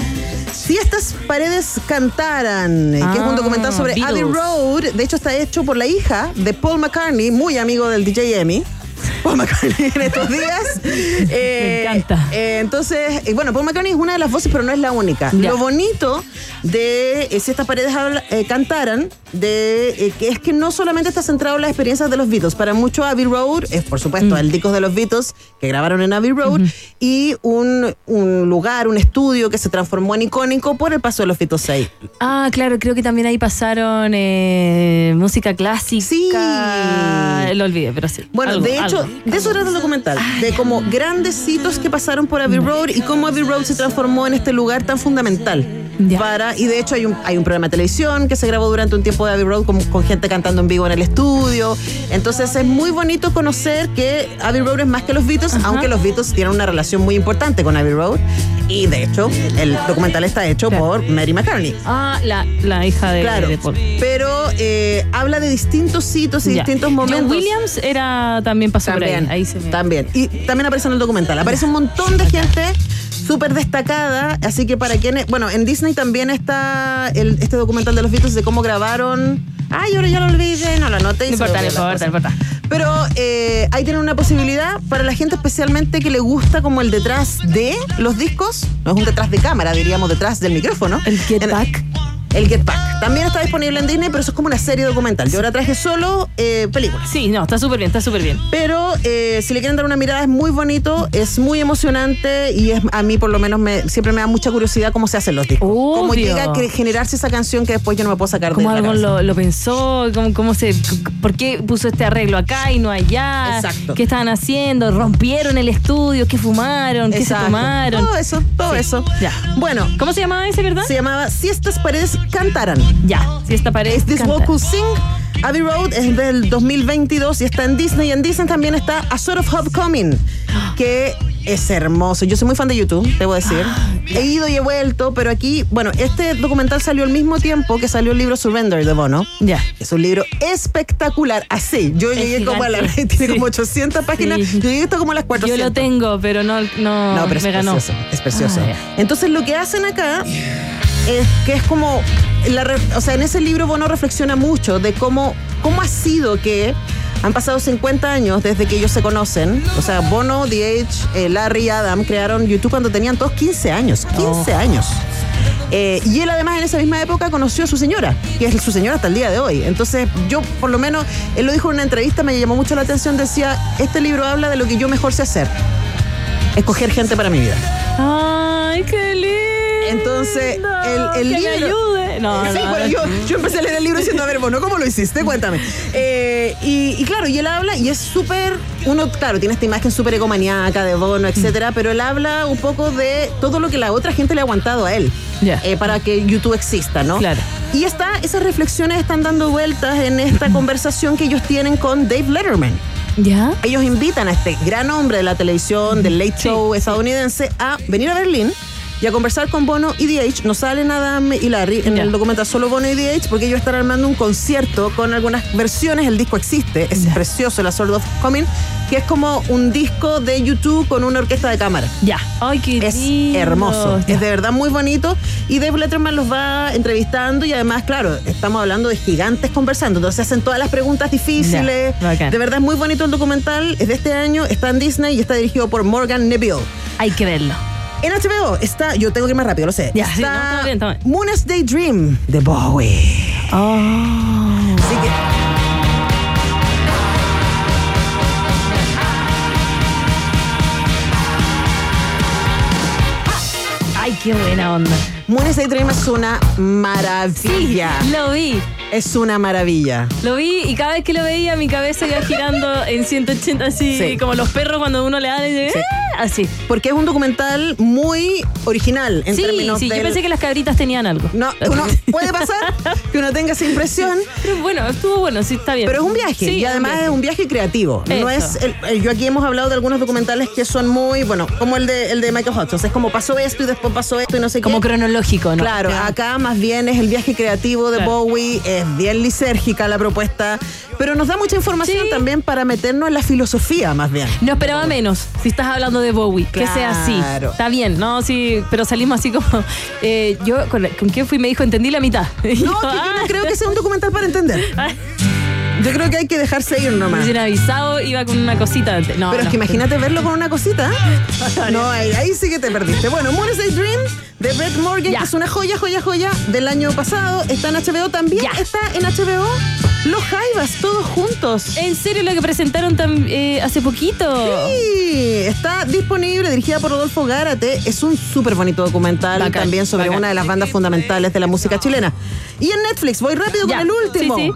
Si estas paredes cantaran, eh, que es Ah, un documental sobre Beatles. Abbey Road. De hecho, está hecho por la hija de Paul McCartney, muy amigo del DJ Emmy. Paul McCartney en estos días. Eh, encanta. eh, entonces, eh, bueno, Paul McCartney es una de las voces, pero no es la única. Ya. Lo bonito de eh, si estas paredes habla- cantaran, de que es que no solamente está centrado en las experiencias de los Beatles. Para muchos, Abbey Road es, por supuesto, el disco de los Beatles que grabaron en Abbey Road y un, un lugar, un estudio que se transformó en icónico por el paso de los Beatles 6. Ah, claro, creo que también ahí pasaron música clásica. Sí. Lo olvidé, pero sí. Bueno, Algo, de hecho, algo. De eso trata el documental, de como grandes hitos que pasaron por Abbey Road y cómo Abbey Road se transformó en este lugar tan fundamental. Ya. Para, y de hecho hay un, hay un programa de televisión que se grabó durante un tiempo de Abbey Road con, con gente cantando en vivo en el estudio. Entonces es muy bonito conocer que Abbey Road es más que los Beatles, aunque los Beatles tienen una relación muy importante con Abbey Road. Y de hecho, el documental está hecho Claro. por Mary McCartney. Ah, la, la hija de, Claro, de Paul. pero eh, habla de distintos hitos y Ya. distintos John momentos. Williams era también pasó por También, ahí. Ahí se me- también. Y también aparece en el documental. Aparece un montón de gente súper destacada. Así que para quienes. Bueno, en Disney también está el- este documental de los Beatles de cómo grabaron. Ay, ahora ya lo olvidé, no lo anoté. y No importa, no importa, importa. Pero eh, ahí tienen una posibilidad para la gente especialmente que le gusta como el detrás de los discos. No es un detrás de cámara, diríamos, detrás del micrófono. El Get Back. El Get Back. También está disponible en Disney, pero eso es como una serie documental. Yo ahora traje solo eh, películas. Sí, no, está súper bien, está súper bien. Pero eh, si le quieren dar una mirada es muy bonito, es muy emocionante y es, a mí por lo menos me, siempre me da mucha curiosidad cómo se hacen los discos. Cómo Obvio. llega a generarse esa canción que después yo no me puedo sacar de ¿Cómo la cabeza. lo, lo pensó? ¿Cómo, cómo se, ¿Por qué puso este arreglo acá y no allá? Exacto. ¿Qué estaban haciendo? ¿Rompieron el estudio? ¿Qué fumaron? ¿Qué se tomaron? Todo eso, todo Sí. eso. Ya. Bueno, ¿Cómo se llamaba ese, verdad? se llamaba Si estas paredes cantaran. Ya, si esta pared Es This. Wall Could Sing. Abbey Road es del 2022 y está en Disney. Y en Disney también está A Sort of Homecoming, que es hermoso. Yo soy muy fan de YouTube, debo decir. Ah, he ido y he vuelto, pero aquí, bueno, este documental salió al mismo tiempo que salió el libro Surrender de Bono. Ya. Es un libro espectacular. Así, yo Es llegué como a la. Tiene Sí. como 800 páginas. Sí. Yo llegué hasta como a las Yo 400. lo tengo, pero no, no, No, pero me es ganó. precioso. Es precioso. Ah. Entonces lo que hacen acá es que es como. La o sea, en ese libro Bono reflexiona mucho de cómo, cómo ha sido que han pasado 50 años desde que ellos se conocen. O sea, Bono, The Age, eh, Larry y Adam crearon YouTube cuando tenían todos 15 años. 15 Oh. años. Eh, y él además en esa misma época conoció a su señora, que es su señora hasta el día de hoy. Entonces yo, por lo menos, él lo dijo en una entrevista, me llamó mucho la atención, decía, este libro habla de lo que yo mejor sé hacer. Escoger gente para mi vida. Ay, qué lindo. Entonces, el, el que libro. me ayude. No, sí, no, bueno, no. yo, yo empecé a leer el libro diciendo, a ver, bueno, ¿cómo lo hiciste? Cuéntame. Eh, y, y claro, y él habla, y es súper. Uno, claro, tiene esta imagen súper egomaniaca de Bono, etcétera, pero él habla un poco de todo lo que la otra gente le ha aguantado a él. Ya. eh, para que YouTube exista, ¿no? Claro. Y está, esas reflexiones están dando vueltas en esta conversación que ellos tienen con Dave Letterman. ¿Ya? Ellos invitan a este gran hombre de la televisión, del late show estadounidense, a venir a Berlín y a conversar con Bono y The No salen Adam y Larry en el documental solo Bono y The porque ellos están armando un concierto con algunas versiones. El disco existe, es precioso, la Sword of Coming, que es como un disco de YouTube con una orquesta de cámara. Ya. Ay, qué Es lindo. hermoso, es de verdad muy bonito y Dave Letterman los va entrevistando y además, claro, estamos hablando de gigantes conversando, entonces hacen todas las preguntas difíciles. De verdad es muy bonito el documental, es de este año, está en Disney y está dirigido por Morgan Neville. Hay que verlo. En HBO está, yo tengo que ir más rápido, lo sé. Ya, sí, no, está bien, está bien. Moon's Daydream de Bowie. Oh. Así que Ay, qué buena onda. Moon's Daydream es una Sí, maravilla. lo vi. Es una maravilla. Lo vi y cada vez que lo veía mi cabeza iba girando en 180 así, Sí. como los perros cuando uno le da y dice, Sí. "Ah", así. Porque es un documental muy original en sí, términos sí, yo del- pensé que las cabritas tenían algo. No, uno puede pasar que uno tenga esa impresión, Pero bueno, estuvo bueno, sí, está bien. pero es un viaje y además es un viaje creativo. No es el- el- yo aquí hemos hablado de algunos documentales que son muy, bueno, como el de el de Michael Hudson, es como pasó esto y después pasó esto y no sé Como qué. cronológico, ¿no? Claro, acá más bien es el viaje creativo de Claro. Bowie, es bien lisérgica la propuesta, pero nos da mucha información Sí. también para meternos en la filosofía más bien. No esperaba menos si estás hablando de Bowie, que sea así. Está bien, ¿no? Sí, pero salimos así como. eh, yo, con, ¿con quién fui? Me dijo, entendí la mitad. No, yo, yo "Ah". no creo que sea un documental para entender. Yo creo que hay que dejarse ir nomás. Recién avisado, iba con una cosita. No, Pero es no. que imagínate verlo con una cosita. No, ahí, ahí sí que te perdiste. Bueno, Morrissey Dream de Brett Morgan, que es una joya, joya, joya del año pasado. Está en HBO también. Está en HBO. Los Jaivas, todos juntos. ¿En serio lo que presentaron eh, hace poquito? Sí, está disponible, dirigida por Rodolfo Gárate. Es un súper bonito documental Bacán, también sobre bacán. una de las bandas fundamentales de la música chilena. Y en Netflix, voy rápido con el último. sí,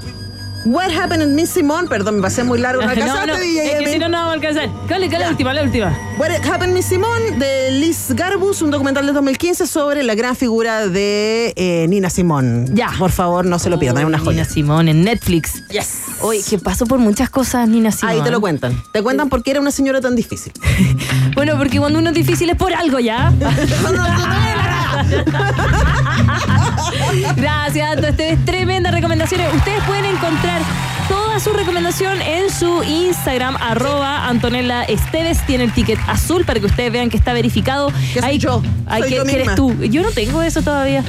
What Happened in Miss Simone, perdón, me pasé muy largo. No, no, alcanzaste, no, DJ es que si no, no vamos a alcanzar. ¿Cuál es la última? La última. What Happened Miss Simone de Liz Garbus, un documental de 2015 sobre la gran figura de eh, Nina Simone. Ya. Por favor, no se lo pierdan, es una joya. Nina Simón en Netflix. Yes. Oye, que pasó por muchas cosas, Nina Simón. Ahí te lo cuentan. Te cuentan por qué era una señora tan difícil. Bueno, porque cuando uno es difícil es por algo ya. Gracias, Esteves. Tremendas recomendaciones. Ustedes pueden encontrar toda su recomendación en su Instagram, arroba Antonella Esteves. Tiene el ticket azul para que ustedes vean que está verificado. Que soy yo. ahí Soy que, yo que eres tú. Yo no tengo eso todavía.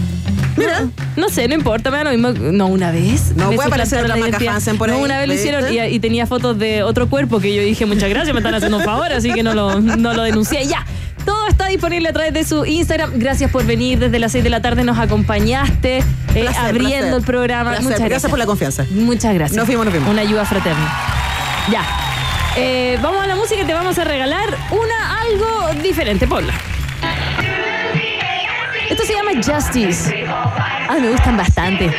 Mira. No sé, no importa, me da lo mismo. No, una vez. No puede aparecer otra la Maca. Hansen por No, ahí, una vez lo hicieron y, y tenía fotos de otro cuerpo que yo dije, muchas gracias, me están haciendo un favor, así que no lo, no lo denuncié. Ya, todo está disponible a través de su Instagram. Gracias por venir desde las 6 de la tarde, nos acompañaste eh, Placer, abriendo placer. el programa. Placer, muchas gracias. gracias por la confianza. Muchas gracias. Nos fuimos, nos fuimos. Una ayuda fraterna. Ya. Eh, vamos a la música y te vamos a regalar una algo diferente, Paula. Esto se llama Justice. Ah, me gustan bastante.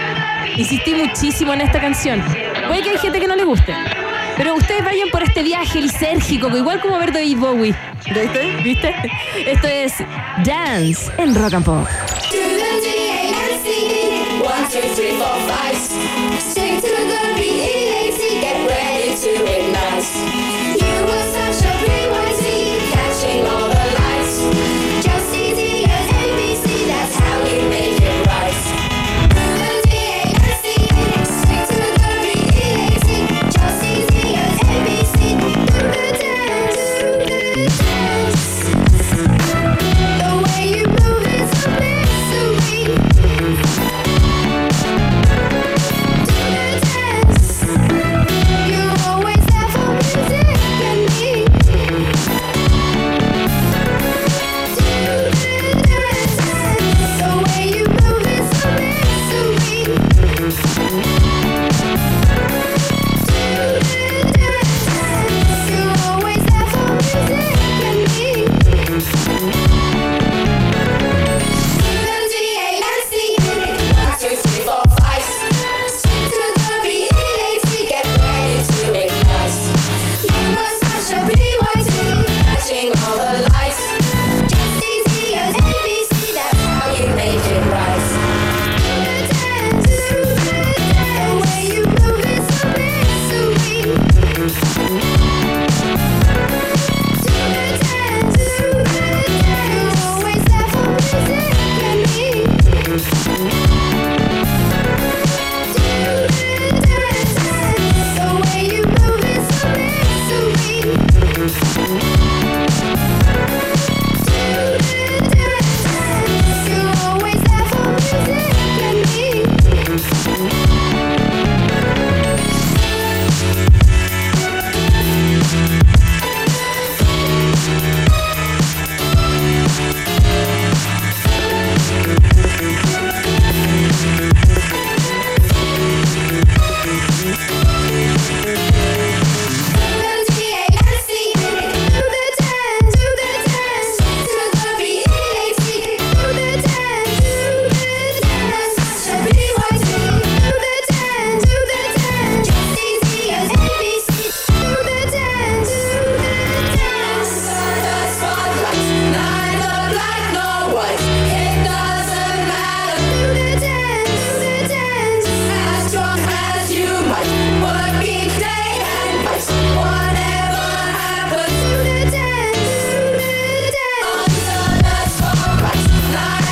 Insistí muchísimo en esta canción. Puede que hay gente que no le guste. Pero ustedes vayan por este viaje lisérgico, igual como ver David Bowie. ¿Viste? ¿Viste? Esto es Dance en Rock and Pop.